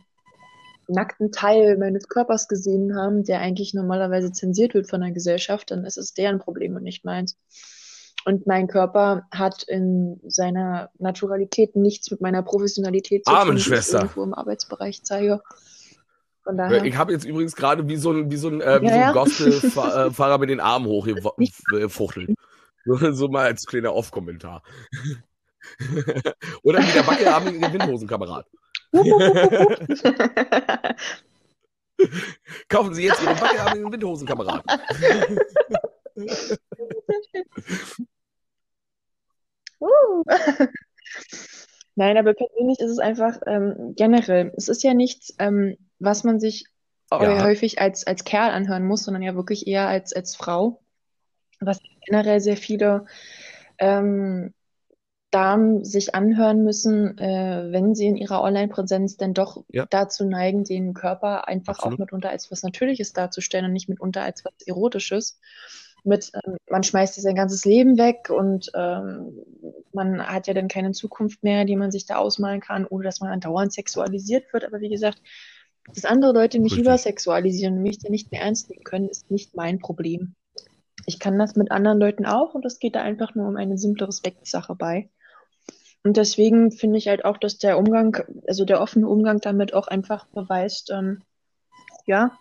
nackten Teil meines Körpers gesehen haben, der eigentlich normalerweise zensiert wird von der Gesellschaft, dann ist es deren Problem und nicht meins. Und mein Körper hat in seiner Naturalität nichts mit meiner Professionalität zu tun, die ich irgendwo im Arbeitsbereich zeige. Daher. Ich habe jetzt übrigens gerade wie so ein, wie so ein, äh, wie Ja, so ein. Gospel-Fahrer mit den Armen hochgefuchtelt. So, so mal als kleiner Off-Kommentar. Oder wie der wackelarmige Windhosenkamerad. Kaufen Sie jetzt Ihren wackelarmigen Windhosenkamerad. Uh. Nein, aber persönlich ist es einfach ähm, generell, es ist ja nichts, ähm, was man sich Ja. häufig als, als Kerl anhören muss, sondern ja wirklich eher als, als Frau. Was generell sehr viele ähm, Damen sich anhören müssen, äh, wenn sie in ihrer Online-Präsenz denn doch Ja. dazu neigen, den Körper einfach Absolut. auch mitunter als was Natürliches darzustellen und nicht mitunter als was Erotisches. Mit, ähm, man schmeißt sein ganzes Leben weg und ähm, man hat ja dann keine Zukunft mehr, die man sich da ausmalen kann, ohne dass man andauernd sexualisiert wird. Aber wie gesagt, dass andere Leute mich Richtig. übersexualisieren und mich dann nicht mehr ernst nehmen können, ist nicht mein Problem. Ich kann das mit anderen Leuten auch und es geht da einfach nur um eine simple Respektsache bei. Und deswegen finde ich halt auch, dass der Umgang, also der offene Umgang damit auch einfach beweist, ähm, ja,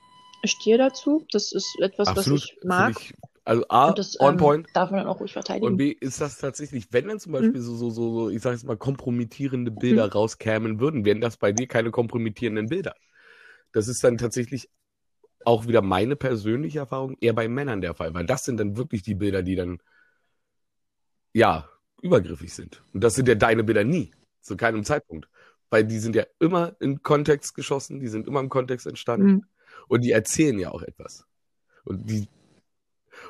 ich stehe dazu. Das ist etwas, Absolut. was ich mag. Ich, also A, das on ähm, point. darf man dann auch ruhig verteidigen. Und B, ist das tatsächlich, wenn dann zum Mhm. Beispiel so, so, so, so, ich sag jetzt mal, kompromittierende Bilder rauskämen würden, wären das bei dir keine kompromittierenden Bilder. Das ist dann tatsächlich auch wieder meine persönliche Erfahrung, eher bei Männern der Fall, weil das sind dann wirklich die Bilder, die dann, ja, übergriffig sind. Und das sind ja deine Bilder nie, zu keinem Zeitpunkt. Weil die sind ja immer in Kontext geschossen, die sind immer im Kontext entstanden Mhm. und die erzählen ja auch etwas. Und die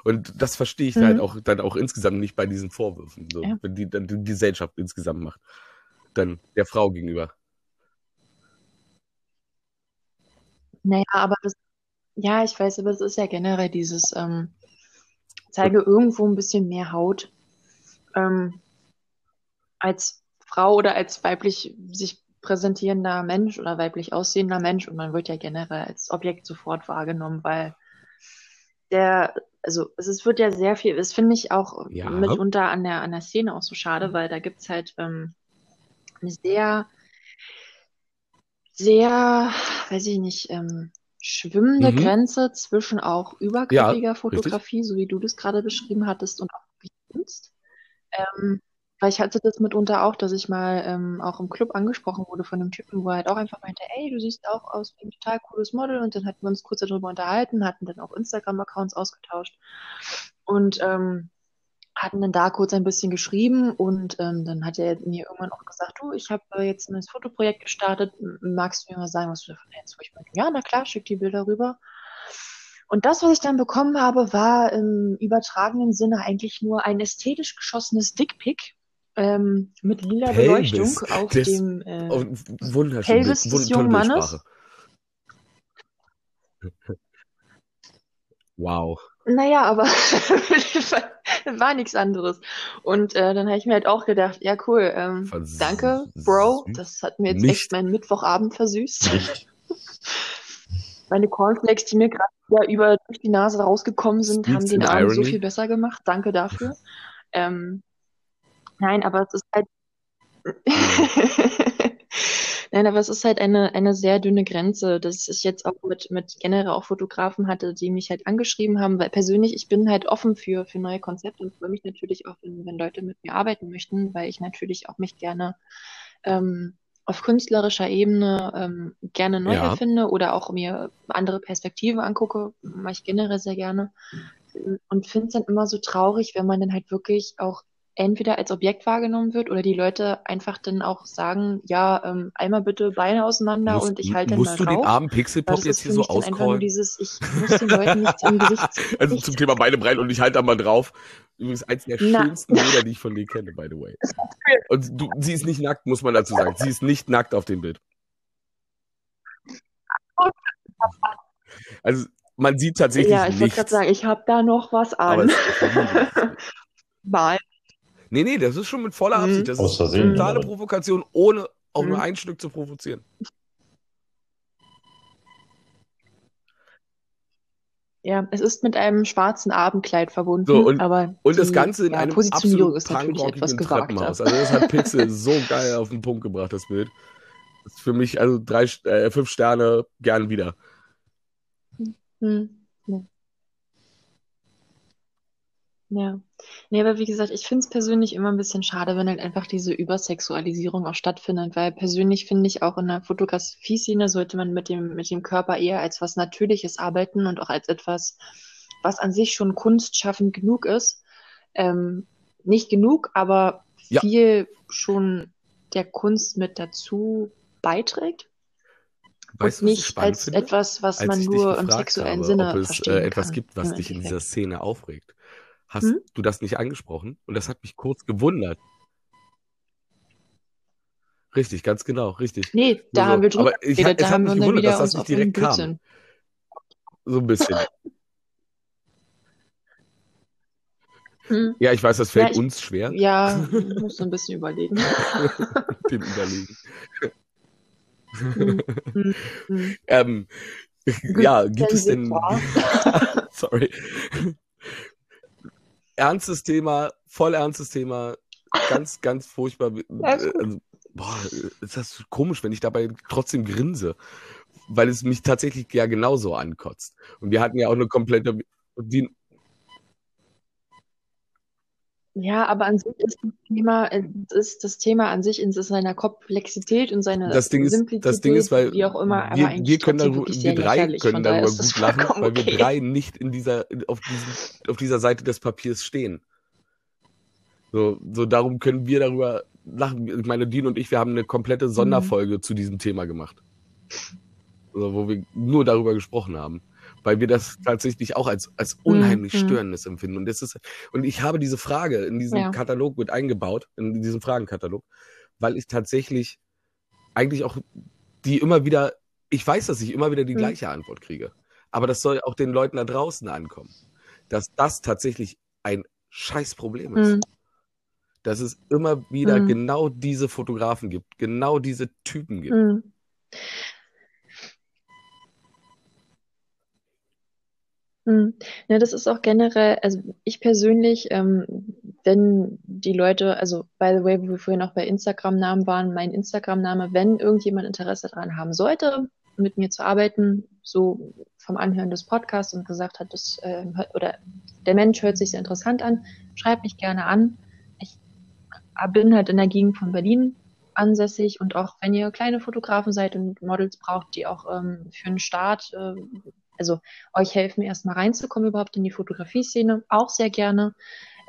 und das verstehe ich Mhm. halt auch dann auch insgesamt nicht bei diesen Vorwürfen, so, Ja. wenn die dann die Gesellschaft insgesamt macht, dann der Frau gegenüber. Naja, aber das, ja, ich weiß, aber es ist ja generell dieses, ähm, zeige irgendwo ein bisschen mehr Haut, ähm, als Frau oder als weiblich sich präsentierender Mensch oder weiblich aussehender Mensch und man wird ja generell als Objekt sofort wahrgenommen, weil der, also es ist, wird ja sehr viel, das finde ich auch Ja. mitunter an der, an der Szene auch so schade, weil da gibt's halt ähm, eine sehr, sehr, weiß ich nicht, ähm, schwimmende Mhm. Grenze zwischen auch übergriffiger Fotografie, so wie du das gerade beschrieben hattest, und auch Kunst. Ähm, weil ich hatte das mitunter auch, dass ich mal ähm, auch im Club angesprochen wurde von einem Typen, wo er halt auch einfach meinte, ey, du siehst auch aus wie ein total cooles Model. Und dann hatten wir uns kurz darüber unterhalten, hatten dann auch Instagram-Accounts ausgetauscht und ähm, hatten dann da kurz ein bisschen geschrieben und ähm, dann hat er mir irgendwann auch gesagt, du, ich habe äh, jetzt ein neues Fotoprojekt gestartet, magst du mir mal sagen, was du davon hältst? Wo ich meinte, ja, na klar, schick die Bilder rüber. Und das, was ich dann bekommen habe, war im übertragenen Sinne eigentlich nur ein ästhetisch geschossenes Dickpick ähm, mit lila Pelvis Beleuchtung auf des- dem äh, wunderschön. Pelvis des wund- jungen Mannes. Wow. Naja, aber war nichts anderes. Und äh, dann habe ich mir halt auch gedacht, ja cool, ähm, danke, Bro, das hat mir jetzt Nicht. echt meinen Mittwochabend versüßt. Meine Cornflakes, die mir gerade wieder über durch die Nase rausgekommen sind, Speaks haben den Abend so viel besser gemacht. Danke dafür. Ähm, Nein, aber es ist halt. Nein, aber es ist halt eine, eine sehr dünne Grenze, dass ich jetzt auch mit, mit generell auch Fotografen hatte, die mich halt angeschrieben haben, weil persönlich, ich bin halt offen für, für neue Konzepte und freue mich natürlich auch, wenn, wenn Leute mit mir arbeiten möchten, weil ich natürlich auch mich gerne ähm, auf künstlerischer Ebene ähm, gerne neu Ja. erfinde oder auch mir andere Perspektiven angucke, mache ich generell sehr gerne. Und finde es dann immer so traurig, wenn man dann halt wirklich auch entweder als Objekt wahrgenommen wird oder die Leute einfach dann auch sagen, ja, ähm, einmal bitte Beine auseinander Musst, und ich halte dann musst mal du den armen Pixelpop jetzt hier so auscallen? dieses, ich muss den Leuten nichts im Gesicht, Also zum Thema Beine breit und ich halte da mal drauf. Übrigens eins der Na. schönsten Bilder, die ich von dir kenne, by the way. Und du, sie ist nicht nackt, muss man dazu sagen. Sie ist nicht nackt auf dem Bild. Also man sieht tatsächlich Ja, ich wollte gerade sagen, ich habe da noch was aber an. es. Mal. Nee, nee, das ist schon mit voller Mhm. Absicht. Das Aus ist Versehen. totale aber- Provokation, ohne auch nur Mhm. ein Stück zu provozieren. Ja, es ist mit einem schwarzen Abendkleid verbunden, So, und- aber Und das Ganze in ja, einem Positionierung ist natürlich etwas. Treppenhaus. Also das hat Pixel so geil auf den Punkt gebracht, das Bild. Das ist für mich also drei, äh, fünf Sterne gern wieder. Hm. Ja. Ja. Nee, aber wie gesagt, ich finde es persönlich immer ein bisschen schade, wenn halt einfach diese Übersexualisierung auch stattfindet, weil persönlich finde ich auch in der Fotografie-Szene sollte man mit dem, mit dem Körper eher als was Natürliches arbeiten und auch als etwas, was an sich schon kunstschaffend genug ist. Ähm, nicht genug, aber Ja. viel schon der Kunst mit dazu beiträgt Weißt und nicht als finde? etwas, was Als man nur im sexuellen habe, Sinne ob es verstehen äh, etwas kann, gibt, was im dich in dieser Szene aufregt. Hast Hm? du das nicht angesprochen? Und das hat mich kurz gewundert. Richtig, ganz genau, richtig. Nee, da Nur haben wir so. drüber Aber ich, geredet, es da hat mich gewundert, dass das nicht direkt kam. Blödsinn. So ein bisschen. Hm. Ja, ich weiß, das Ja, fällt ich, uns schwer, ja, ich muss so ein bisschen überlegen. dem Überlegen. Hm, hm, hm. Ähm, ja, gibt es denn, sorry, ernstes Thema, voll ernstes Thema, ganz, ganz furchtbar. Also, boah, ist das komisch, wenn ich dabei trotzdem grinse, weil es mich tatsächlich ja genauso ankotzt. Und wir hatten ja auch eine komplette, die, Ja, aber an sich ist das Thema, äh, ist das Thema an sich in seiner Komplexität und seiner das Ding ist, das Ding ist, Simplizität, weil wie auch immer, wir, wir können darüber, wir drei können darüber gut lachen, vollkommen weil wir okay. drei nicht in dieser, auf diesem, auf dieser Seite des Papiers stehen. So, so darum können wir darüber lachen. Ich meine, Dean und ich, wir haben eine komplette Sonderfolge zu diesem Thema gemacht. Also, wo wir nur darüber gesprochen haben. Weil wir das tatsächlich auch als, als unheimlich Mhm. störendes empfinden. Und das ist, und ich habe diese Frage in diesem Ja. Katalog mit eingebaut, in diesem Fragenkatalog, weil ich tatsächlich eigentlich auch die immer wieder, ich weiß, dass ich immer wieder die Mhm. gleiche Antwort kriege. Aber das soll auch den Leuten da draußen ankommen. Dass das tatsächlich ein Scheißproblem ist. Mhm. Dass es immer wieder Mhm. genau diese Fotografen gibt, genau diese Typen gibt. Mhm. Ja, das ist auch generell, also ich persönlich, ähm, wenn die Leute, also by the way, wo wir vorhin auch bei Instagram-Namen waren, mein Instagram-Name, wenn irgendjemand Interesse daran haben sollte, mit mir zu arbeiten, so vom Anhören des Podcasts und gesagt hat, das, äh, oder der Mensch hört sich sehr interessant an, schreibt mich gerne an. Ich bin halt in der Gegend von Berlin ansässig und auch wenn ihr kleine Fotografen seid und Models braucht, die auch ähm, für einen Start, äh, also euch helfen, erstmal reinzukommen überhaupt in die Fotografie-Szene, auch sehr gerne.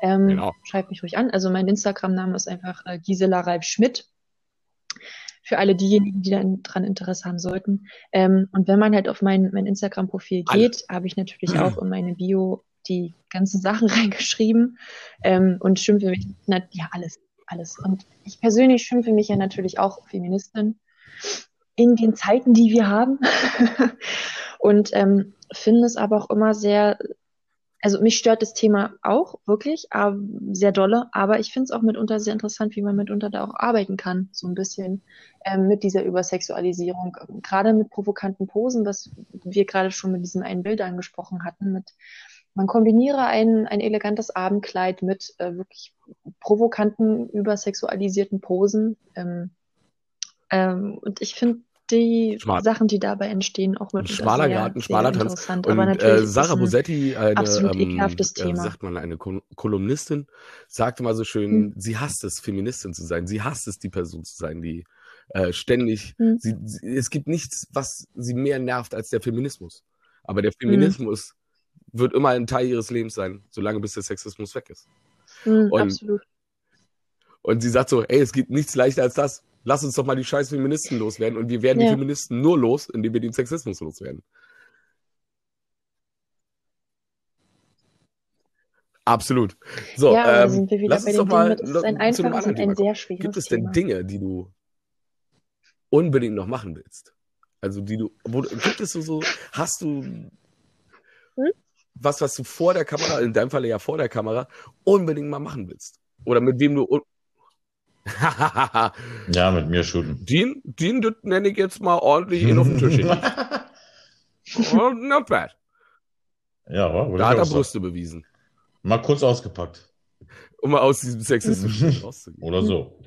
Ähm, Genau. Schreibt mich ruhig an. Also mein Instagram-Name ist einfach äh, Gisela Reif Schmidt. Für alle diejenigen, die dann dran Interesse haben sollten. Ähm, und wenn man halt auf mein, mein Instagram-Profil geht, habe ich natürlich auch in meine Bio die ganzen Sachen reingeschrieben ähm, und schimpfe mich, na, ja, alles, alles. Und ich persönlich schimpfe mich ja natürlich auch Feministin in den Zeiten, die wir haben. und ähm, finde es aber auch immer sehr, also mich stört das Thema auch wirklich, aber sehr dolle, aber ich finde es auch mitunter sehr interessant, wie man mitunter da auch arbeiten kann, so ein bisschen ähm, mit dieser Übersexualisierung, gerade mit provokanten Posen, was wir gerade schon mit diesem einen Bild angesprochen hatten, mit man kombiniere ein, ein elegantes Abendkleid mit äh, wirklich provokanten, übersexualisierten Posen. Ähm, ähm, und ich finde die Schmal. Sachen, die dabei entstehen, auch Ein wirklich schmaler sehr, Garten, sehr schmaler Tanz. Und Aber natürlich äh, Sarah ein Bosetti, eine, absolut ähm, ekelhaftes äh, Thema. sagt man, eine Kol Kolumnistin, sagte mal so schön, Hm. sie hasst es, Feministin zu sein. Sie hasst es, die Person zu sein, die äh, ständig, Hm. sie, sie, es gibt nichts, was sie mehr nervt als der Feminismus. Aber der Hm. Feminismus wird immer ein Teil ihres Lebens sein, solange bis der Sexismus weg ist. Hm, Und absolut. Und sie sagt so, ey, es geht nichts leichter als das. Lass uns doch mal die scheiß Feministen loswerden. Und wir werden die Ja. Feministen nur los, indem wir den Sexismus loswerden. Absolut. So, ja, ähm, sind wir wieder lass bei uns doch mal Ding mit, es ist ein einfaches und ein sehr schweres Gibt es denn Thema. Dinge, die du unbedingt noch machen willst? Also die du, wo, gibt es so, so, hast du Hm? was, was du vor der Kamera, in deinem Falle ja vor der Kamera, unbedingt mal machen willst? Oder mit wem du Ja, mit mir shooten. Den, den das nenne ich jetzt mal ordentlich in auf den Tisch. Oh, Not bad. ja, wa? würde Da hat er. Brüste bewiesen. Mal kurz ausgepackt. Um mal aus diesem sexistischen rauszugehen. Oder so.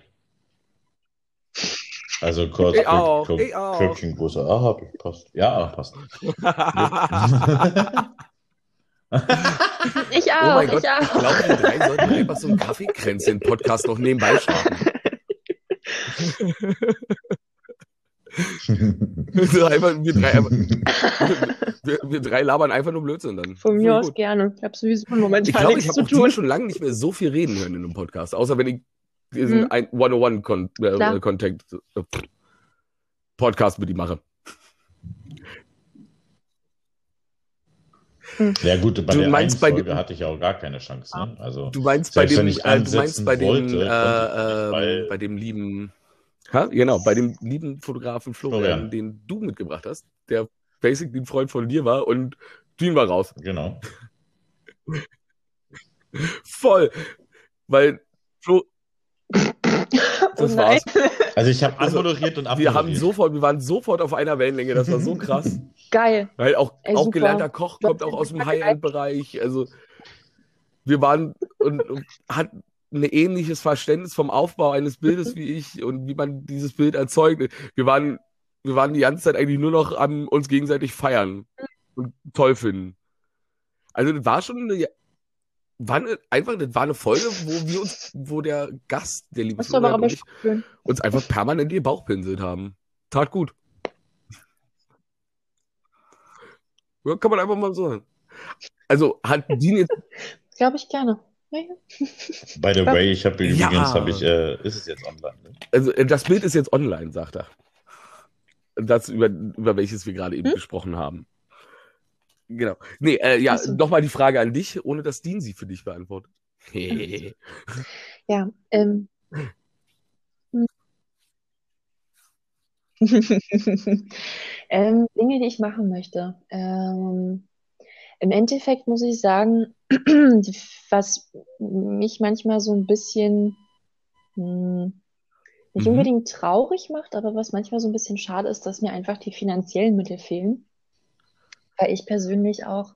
Also kurz Ich auch, Köp- ich auch. Köpfchengröße. Ah. Passt. Ja, passt. Ich oh auch, mein Gott, ich ich auch. glaube, wir drei sollten einfach so einen Kaffeekränzchen-Podcast noch nebenbei starten. So einfach, wir, drei, einfach- wir, wir drei labern einfach nur Blödsinn dann. Von mir aus gerne. Ich habe sowieso momentan Ich glaube, ich nichts habe zu tun. schon lange nicht mehr so viel reden hören in einem Podcast, außer wenn ich diesen Mhm. ein 101 äh, äh, Podcast mit ihm mache. Ja, gut, bei Du der meinst bei Folge hatte ich ja auch gar keine Chance. Ne? Also, Du meinst bei dem, ich äh, du meinst bei dem, äh, weil- ähm, bei dem lieben, ha? genau, bei dem lieben Fotografen Florian, Florian. den du mitgebracht hast, der basically ein Freund von dir war und Dean war raus. genau. Voll. Weil Flo, Oh das nein. war's. Also ich habe Also, anmoderiert und Wir abmoderiert. haben sofort, wir waren sofort auf einer Wellenlänge, das war so krass. Geil. Weil auch, Ey, auch gelernter Koch kommt auch aus dem High-End-Bereich. Also wir waren und, und hat ein ähnliches Verständnis vom Aufbau eines Bildes wie ich und wie man dieses Bild erzeugt. Wir waren, wir waren die ganze Zeit eigentlich nur noch am uns gegenseitig feiern und toll finden. Also das war schon eine, war eine, einfach, das war eine Folge, wo wir uns, wo der Gast, der liebe Florian und ich, uns einfach permanent den Bauch pinselt haben. Tat gut. Ja, kann man einfach mal so sagen. Also hat Dean jetzt. Glaube ich gerne. By the way, ich habe Ja. übrigens, habe ich, äh, ist es jetzt online? Ne? Also äh, das Bild ist jetzt online, sagt er. Das, über, über welches wir gerade eben Hm? gesprochen haben. Genau. Nee, äh, ja, Ach so. nochmal die Frage an dich, ohne dass Dean sie für dich beantwortet. Ja, ähm. ähm, Dinge, die ich machen möchte. Ähm, im Endeffekt muss ich sagen, was mich manchmal so ein bisschen hm, nicht Mhm. unbedingt traurig macht, aber was manchmal so ein bisschen schade ist, dass mir einfach die finanziellen Mittel fehlen. Weil ich persönlich auch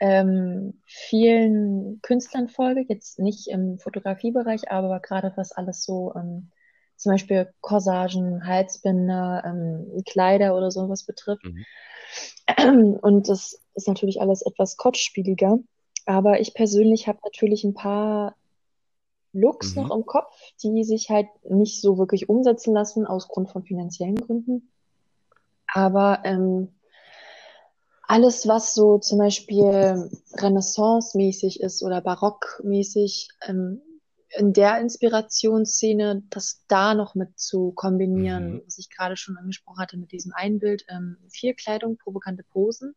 ähm, vielen Künstlern folge, jetzt nicht im Fotografiebereich, aber gerade was alles so ähm, zum Beispiel Corsagen, Halsbinder, ähm, Kleider oder sowas betrifft. Mhm. Und das ist natürlich alles etwas kostspieliger. Aber ich persönlich habe natürlich ein paar Looks Mhm. noch im Kopf, die sich halt nicht so wirklich umsetzen lassen aus Grund von finanziellen Gründen. Aber ähm, alles, was so zum Beispiel Renaissance-mäßig ist oder Barock-mäßig, ähm, in der Inspirationsszene, das da noch mit zu kombinieren, Mhm. was ich gerade schon angesprochen hatte mit diesem Einbild, ähm, viel Kleidung, provokante Posen,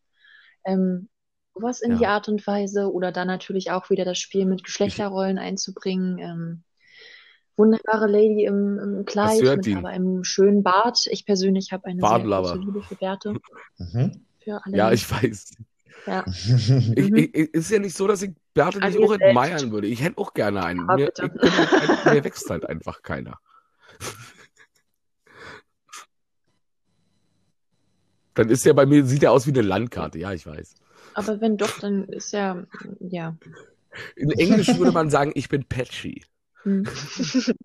ähm, sowas in Ja. die Art und Weise oder dann natürlich auch wieder das Spiel mit Geschlechterrollen einzubringen. Ähm, wunderbare Lady im, im Kleid mit aber einem schönen Bart. Ich persönlich habe eine sehr große Liebe für Bärte, Mhm. Für alle. Ja, ich weiß. ja. Ich, Mhm. ich, ist ja nicht so, dass ich Bärte nicht auch admiren würde. Ich hätte auch gerne einen. Ah, Mir, ich halt, mir wächst halt einfach keiner. Dann ist ja bei mir, sieht er aus wie eine Landkarte. Ja, ich weiß. Aber wenn doch, dann ist ja, ja. In Englisch würde man sagen, ich bin patchy. Hm.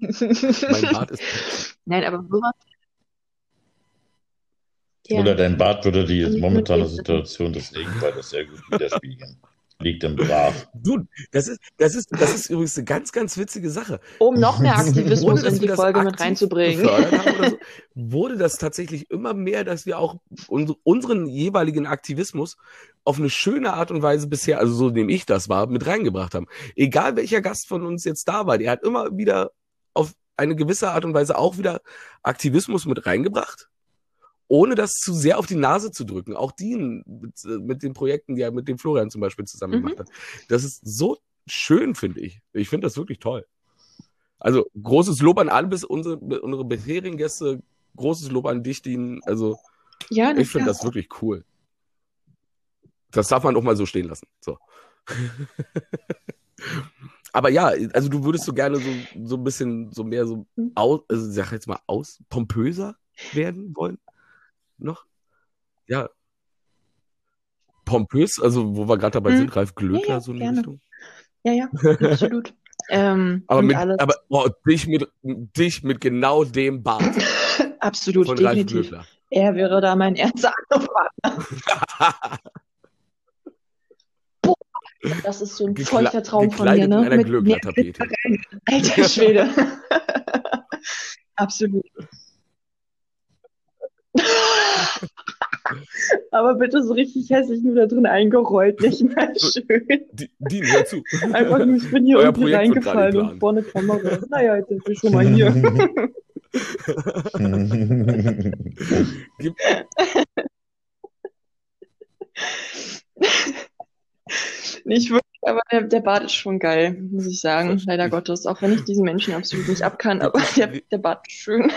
Mein Bart ist. Nein, aber sowas. Ja. Oder dein Bart würde die momentane Situation des Regenwaldes sehr gut widerspiegeln. Liegt im Brav. Du, das ist, das ist, das ist übrigens eine ganz, ganz witzige Sache. Um noch mehr Aktivismus in die Folge mit reinzubringen. so, wurde das tatsächlich immer mehr, dass wir auch uns- unseren jeweiligen Aktivismus auf eine schöne Art und Weise bisher, also so nehme ich das wahr, mit reingebracht haben. Egal welcher Gast von uns jetzt da war, der hat immer wieder auf eine gewisse Art und Weise auch wieder Aktivismus mit reingebracht, ohne das zu sehr auf die Nase zu drücken. Auch die mit, mit den Projekten, die er mit dem Florian zum Beispiel zusammen Mhm. gemacht hat. Das ist so schön, finde ich. Ich finde das wirklich toll. Also großes Lob an alle bis unsere, unsere bisherigen Gäste, großes Lob an dich, Dean. Also Ja, ich finde das wirklich cool. Das darf man auch mal so stehen lassen. So. Aber ja, also du würdest so gerne so, so ein bisschen so mehr so Hm. aus, also sag jetzt mal aus, pompöser werden wollen? Noch? Ja. Pompös, also wo wir gerade dabei Hm. sind, Ralf Glöckler, Ja, ja, so in die gerne. Richtung. Ja, ja, absolut. ähm, Aber mit, alles, aber oh, dich mit dich mit genau dem Bart absolut, von Ralf definitiv. Glöckler. Er wäre da mein erster Partner. Das ist so ein Gekle- feuchter Traum von mir, ne? einer Mit Glöckler-Tapete. Alter Schwede. Absolut. Aber bitte so richtig hässlich nur da drin eingerollt, nicht mal schön. Die, die hör zu. Einfach nur, ich bin hier Euer irgendwie Projekt reingefallen und vorne Kamera. Naja, jetzt sind wir schon mal hier. Gibt, Nicht wirklich, aber der, der Bart ist schon geil, muss ich sagen. Leider Gottes. Auch wenn ich diesen Menschen absolut nicht abkann, aber der, der Bart ist schön.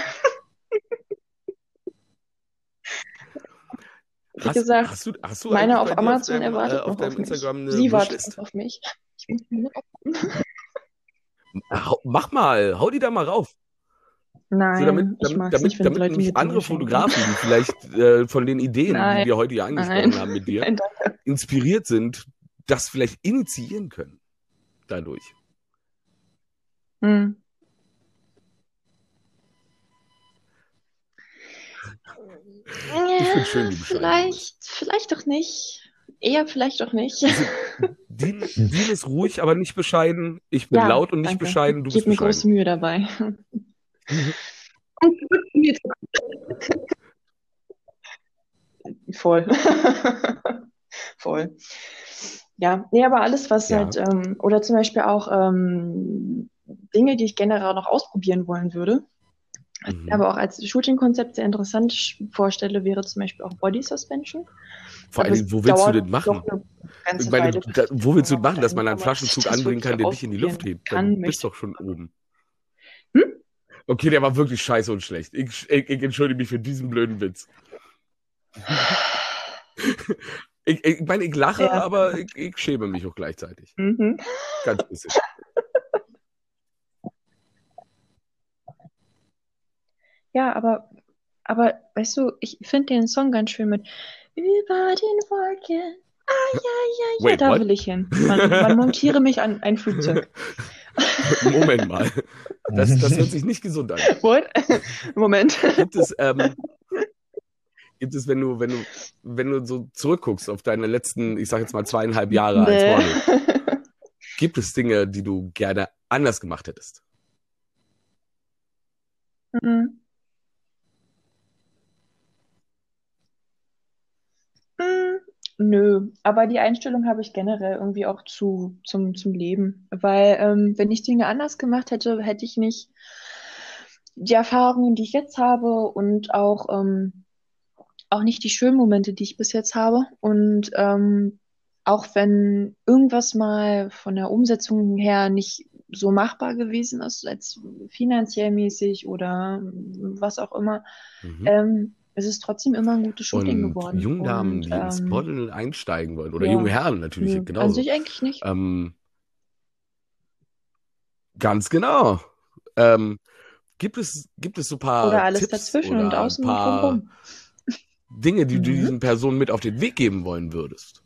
Wie hast, gesagt, hast du, hast du Meine auf Amazon deinem, erwartet äh, auf noch deinem auf mich. Instagram eine Sie wartet auf mich. Ich mach mal, hau die da mal rauf. Nein, So, damit, ich damit, mag's damit, nicht, damit Leute andere. Fotografen, die vielleicht äh, von den Ideen, Nein. die wir heute hier angesprochen Nein. haben mit dir, Nein, inspiriert sind, das vielleicht initiieren können. Dadurch. Hm. Ich find's schön, du Vielleicht, vielleicht doch nicht. Eher vielleicht doch nicht. Dean, Dean ist ruhig, aber nicht bescheiden. Ich bin Ja, laut und nicht danke. bescheiden. Du Gib bist mir bescheiden. große Mühe dabei. Voll. Voll. Ja, nee, aber alles, was Ja. halt, ähm, oder zum Beispiel auch ähm, Dinge, die ich generell noch ausprobieren wollen würde, Mhm. aber auch als Shooting-Konzept sehr interessant vorstelle, wäre zum Beispiel auch Body Suspension. Vor es Dingen, wo willst du den machen? Ich meine, da, wo willst du machen, dass man einen Flaschenzug anbringen kann, der dich in die Luft hebt? kann, Dann bist möchte. doch schon oben. Hm? Okay, der war wirklich scheiße und schlecht. Ich, ich, ich entschuldige mich für diesen blöden Witz. Ich, ich meine, ich lache, Ja. aber ich, ich schäme mich auch gleichzeitig. Mhm. Ganz bisschen. Ja, aber, aber weißt du, ich finde den Song ganz schön mit Über den Wolken. Ah, ja, ja, ja, Wait, da what? will ich hin. Man, man montiere mich an ein Flugzeug. Moment mal. Das, das hört sich nicht gesund an. What? Moment. Gibt es, ähm, gibt es, wenn du, wenn du, wenn du so zurückguckst auf deine letzten, ich sag jetzt mal zweieinhalb Jahre als Model, Nee. gibt es Dinge, die du gerne anders gemacht hättest? Mhm. Mm, Nö, aber die Einstellung habe ich generell irgendwie auch zu, zum, zum Leben. Weil, ähm, wenn ich Dinge anders gemacht hätte, hätte ich nicht die Erfahrungen, die ich jetzt habe und auch, ähm, auch nicht die schönen Momente, die ich bis jetzt habe. Und ähm, auch wenn irgendwas mal von der Umsetzung her nicht so machbar gewesen ist, als finanziell mäßig oder was auch immer, Mhm. ähm, es ist trotzdem immer ein gutes Shooting Und geworden. Jungdamen, Und, die ins ähm, Modeln einsteigen wollen, oder ja. junge Herren natürlich nö, an genauso. sich eigentlich nicht. Ähm, ganz genau. Ähm, gibt es, gibt es so ein paar Oder alles Tipps dazwischen oder und außen ein und paar drumherum. Dinge, die du Mhm. diesen Personen mit auf den Weg geben wollen würdest?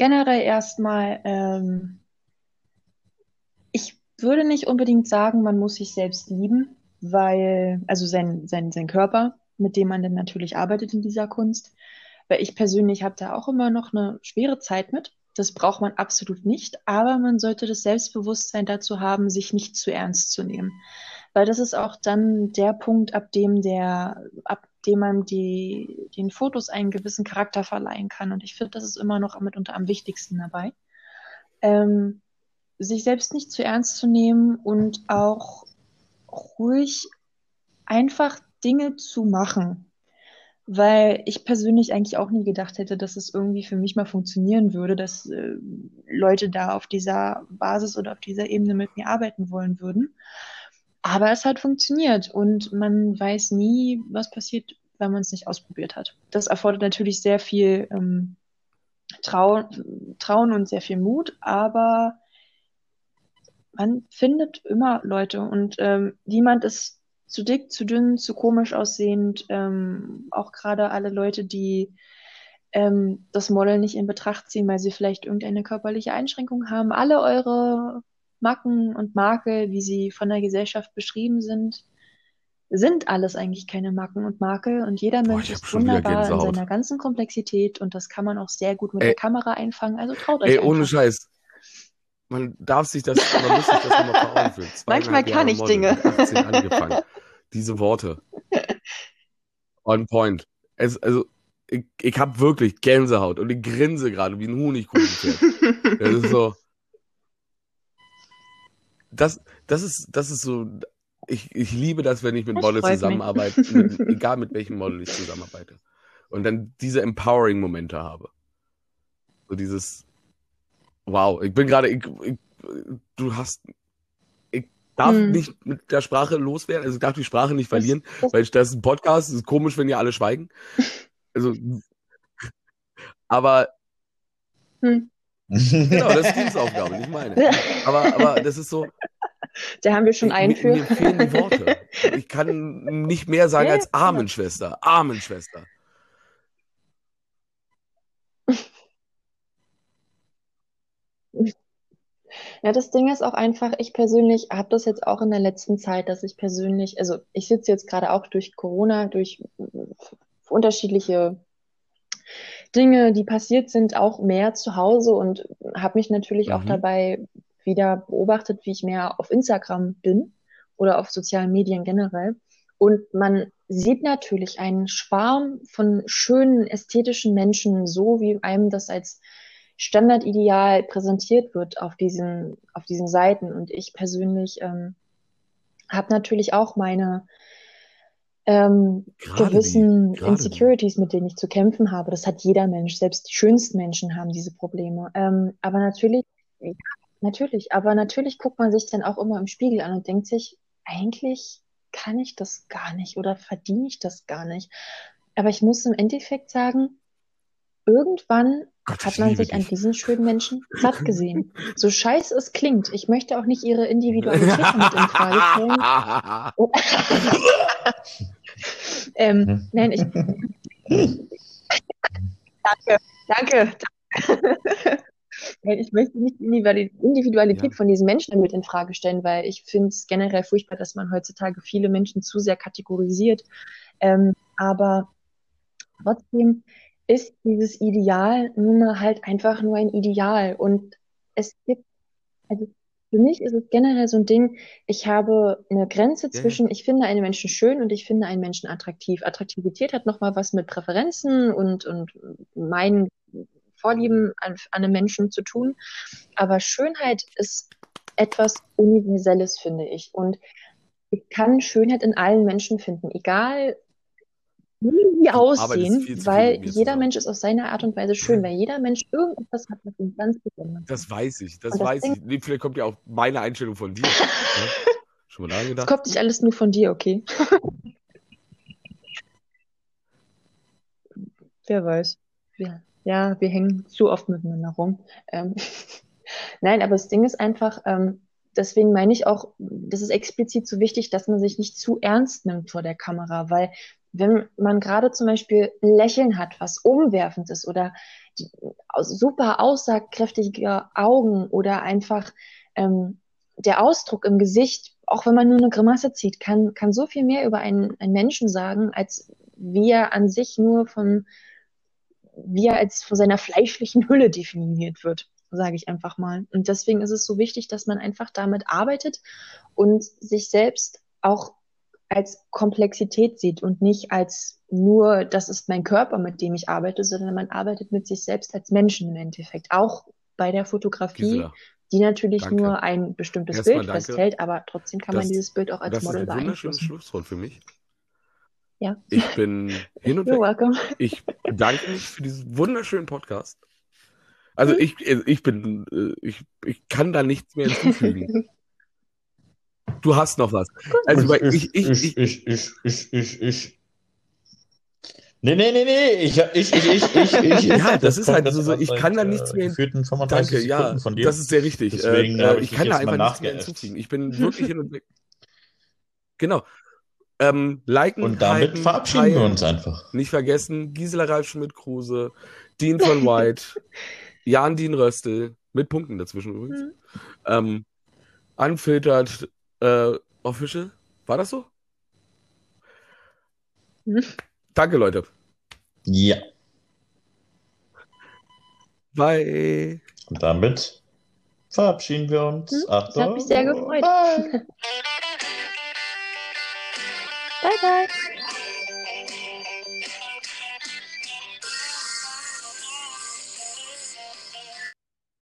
generell erstmal, ähm, ich würde nicht unbedingt sagen, man muss sich selbst lieben, weil, also sein, sein, sein Körper, mit dem man dann natürlich arbeitet in dieser Kunst. Weil ich persönlich habe da auch immer noch eine schwere Zeit mit. Das braucht man absolut nicht, aber man sollte das Selbstbewusstsein dazu haben, sich nicht zu ernst zu nehmen. Weil das ist auch dann der Punkt, ab dem der, ab dem man die, den Fotos einen gewissen Charakter verleihen kann. Und ich finde, das ist immer noch mitunter am wichtigsten dabei. Ähm, sich selbst nicht zu ernst zu nehmen und auch ruhig einfach Dinge zu machen. Weil ich persönlich eigentlich auch nie gedacht hätte, dass es irgendwie für mich mal funktionieren würde, dass äh, Leute da auf dieser Basis oder auf dieser Ebene mit mir arbeiten wollen würden. Aber es hat funktioniert und man weiß nie, was passiert, wenn man es nicht ausprobiert hat. Das erfordert natürlich sehr viel ähm, Trau Trauen und sehr viel Mut, aber man findet immer Leute und ähm, niemand ist zu dick, zu dünn, zu komisch aussehend. Ähm, auch gerade alle Leute, die ähm, das Model nicht in Betracht ziehen, weil sie vielleicht irgendeine körperliche Einschränkung haben. Alle eure Macken und Makel, wie sie von der Gesellschaft beschrieben sind, sind alles eigentlich keine Macken und Makel und jeder Mensch Boah, ist wunderbar in seiner ganzen Komplexität und das kann man auch sehr gut mit ey, der Kamera einfangen. Also traut euch. Ey, ohne Scheiß. Man darf sich das, man muss sich das nochmal vor Augen führen. Manchmal kann Jahre ich Model, Dinge. 18 angefangen. Diese Worte. On point. Es, also, ich, ich habe wirklich Gänsehaut und ich grinse gerade wie ein Honigkuchenpferd. das ist so. Das, das ist, das ist so. Ich, ich liebe das, wenn ich mit Das Models zusammenarbeite, mit, egal mit welchem Model ich zusammenarbeite. Und dann diese empowering-Momente habe. So dieses, wow, ich bin gerade, ich, ich, du hast, ich darf Hm. nicht mit der Sprache loswerden, also ich darf die Sprache nicht verlieren, das- weil das ist ein Podcast, es ist komisch, wenn ihr alle schweigen. Also, aber Hm. genau, das ist Dienstaufgabe, nicht meine. Aber, aber das ist so, Da haben wir schon ich, einen für. mir fehlen die Worte. Ich kann nicht mehr sagen Ja, als Amen, Schwester, Ja, das Ding ist auch einfach, ich persönlich habe das jetzt auch in der letzten Zeit, dass ich persönlich, also ich sitze jetzt gerade auch durch Corona, durch äh, unterschiedliche Dinge, die passiert sind, auch mehr zu Hause und habe mich natürlich auch Mhm. dabei wieder beobachtet, wie ich mehr auf Instagram bin oder auf sozialen Medien generell. Und man sieht natürlich einen Schwarm von schönen, ästhetischen Menschen, so wie einem das als Standardideal präsentiert wird auf diesen, auf diesen Seiten. Und ich persönlich ähm, habe natürlich auch meine ähm, gewissen die, Insecurities, mit denen ich zu kämpfen habe. Das hat jeder Mensch. Selbst die schönsten Menschen haben diese Probleme. Ähm, aber natürlich, ja, natürlich, aber natürlich guckt man sich dann auch immer im Spiegel an und denkt sich, eigentlich kann ich das gar nicht oder verdiene ich das gar nicht. Aber ich muss im Endeffekt sagen, irgendwann Gott, hat man sich an dich. diesen schönen Menschen satt gesehen. So scheiße es klingt. Ich möchte auch nicht ihre Individualität damit in Frage stellen. ähm, nein, ich. danke, danke. Nein, ich möchte nicht die Individuali- Individualität Ja. von diesen Menschen damit in Frage stellen, weil ich finde es generell furchtbar, dass man heutzutage viele Menschen zu sehr kategorisiert. Ähm, aber trotzdem ist dieses Ideal nun mal halt einfach nur ein Ideal. Und es gibt, also für mich ist es generell so ein Ding, ich habe eine Grenze zwischen, ich finde einen Menschen schön und ich finde einen Menschen attraktiv. Attraktivität hat nochmal was mit Präferenzen und, und meinen Vorlieben an, an einem Menschen zu tun. Aber Schönheit ist etwas Universelles, finde ich. Und ich kann Schönheit in allen Menschen finden, egal wie die Du arbeitest aussehen, weil jeder. Mensch ist auf seine Art und Weise schön, weil jeder Mensch irgendetwas hat, was ihn ganz besonders macht. Das weiß ich, das das weiß ich. Nee, vielleicht kommt ja auch meine Einstellung von dir. Ne? Schon mal daran Das gedacht? kommt nicht alles nur von dir, okay? Wer weiß. Ja, ja, wir hängen zu oft miteinander rum. Ähm, Nein, aber das Ding ist einfach, ähm, deswegen meine ich auch, das ist explizit so wichtig, dass man sich nicht zu ernst nimmt vor der Kamera, weil wenn man gerade zum Beispiel Lächeln hat, was umwerfend ist oder super aussagekräftige Augen oder einfach ähm, der Ausdruck im Gesicht, auch wenn man nur eine Grimasse zieht, kann, kann so viel mehr über einen, einen Menschen sagen, als wie er an sich nur von, wie er als von seiner fleischlichen Hülle definiert wird, sage ich einfach mal. Und deswegen ist es so wichtig, dass man einfach damit arbeitet und sich selbst auch als Komplexität sieht und nicht als nur, das ist mein Körper, mit dem ich arbeite, sondern man arbeitet mit sich selbst als Menschen im Endeffekt. Auch bei der Fotografie, Gisela, die natürlich danke. nur ein bestimmtes Erstmal Bild danke. festhält, aber trotzdem kann das, man dieses Bild auch als Model beeinflussen. Das ist ein wunderschönes Schlusswort für mich. Ja. Ich bin hin und You're welcome. Ich bedanke mich für diesen wunderschönen Podcast. Also mhm. ich, ich bin, äh, ich, ich kann da nichts mehr hinzufügen. Du hast noch was. Also ich, ich, ich, ich, ich, ich, ich, ich. Nee, nee, nee, nee, ich, ich, ich, ich, ich, ich. Ja, das ist halt so, ich kann da nichts mehr hinzufügen. Danke, ja, von dir. das ist sehr richtig. Deswegen äh, ich, ich kann da einfach nichts mehr hinzufügen. Ich bin wirklich hin und weg. Genau. Ähm, liken, und damit halten, verabschieden teilen. wir uns einfach. Nicht vergessen, Gisela Ralf Schmidt-Kruse, Dean von White, Jan Dean Röstel, mit Punkten dazwischen übrigens. Mhm. Ähm, unfiltert äh, Official. War das so? Mhm. Danke, Leute. Ja. Bye. Und damit verabschieden wir uns. Hm, Achtung. Das hat mich sehr gefreut. Bye, bye. bye.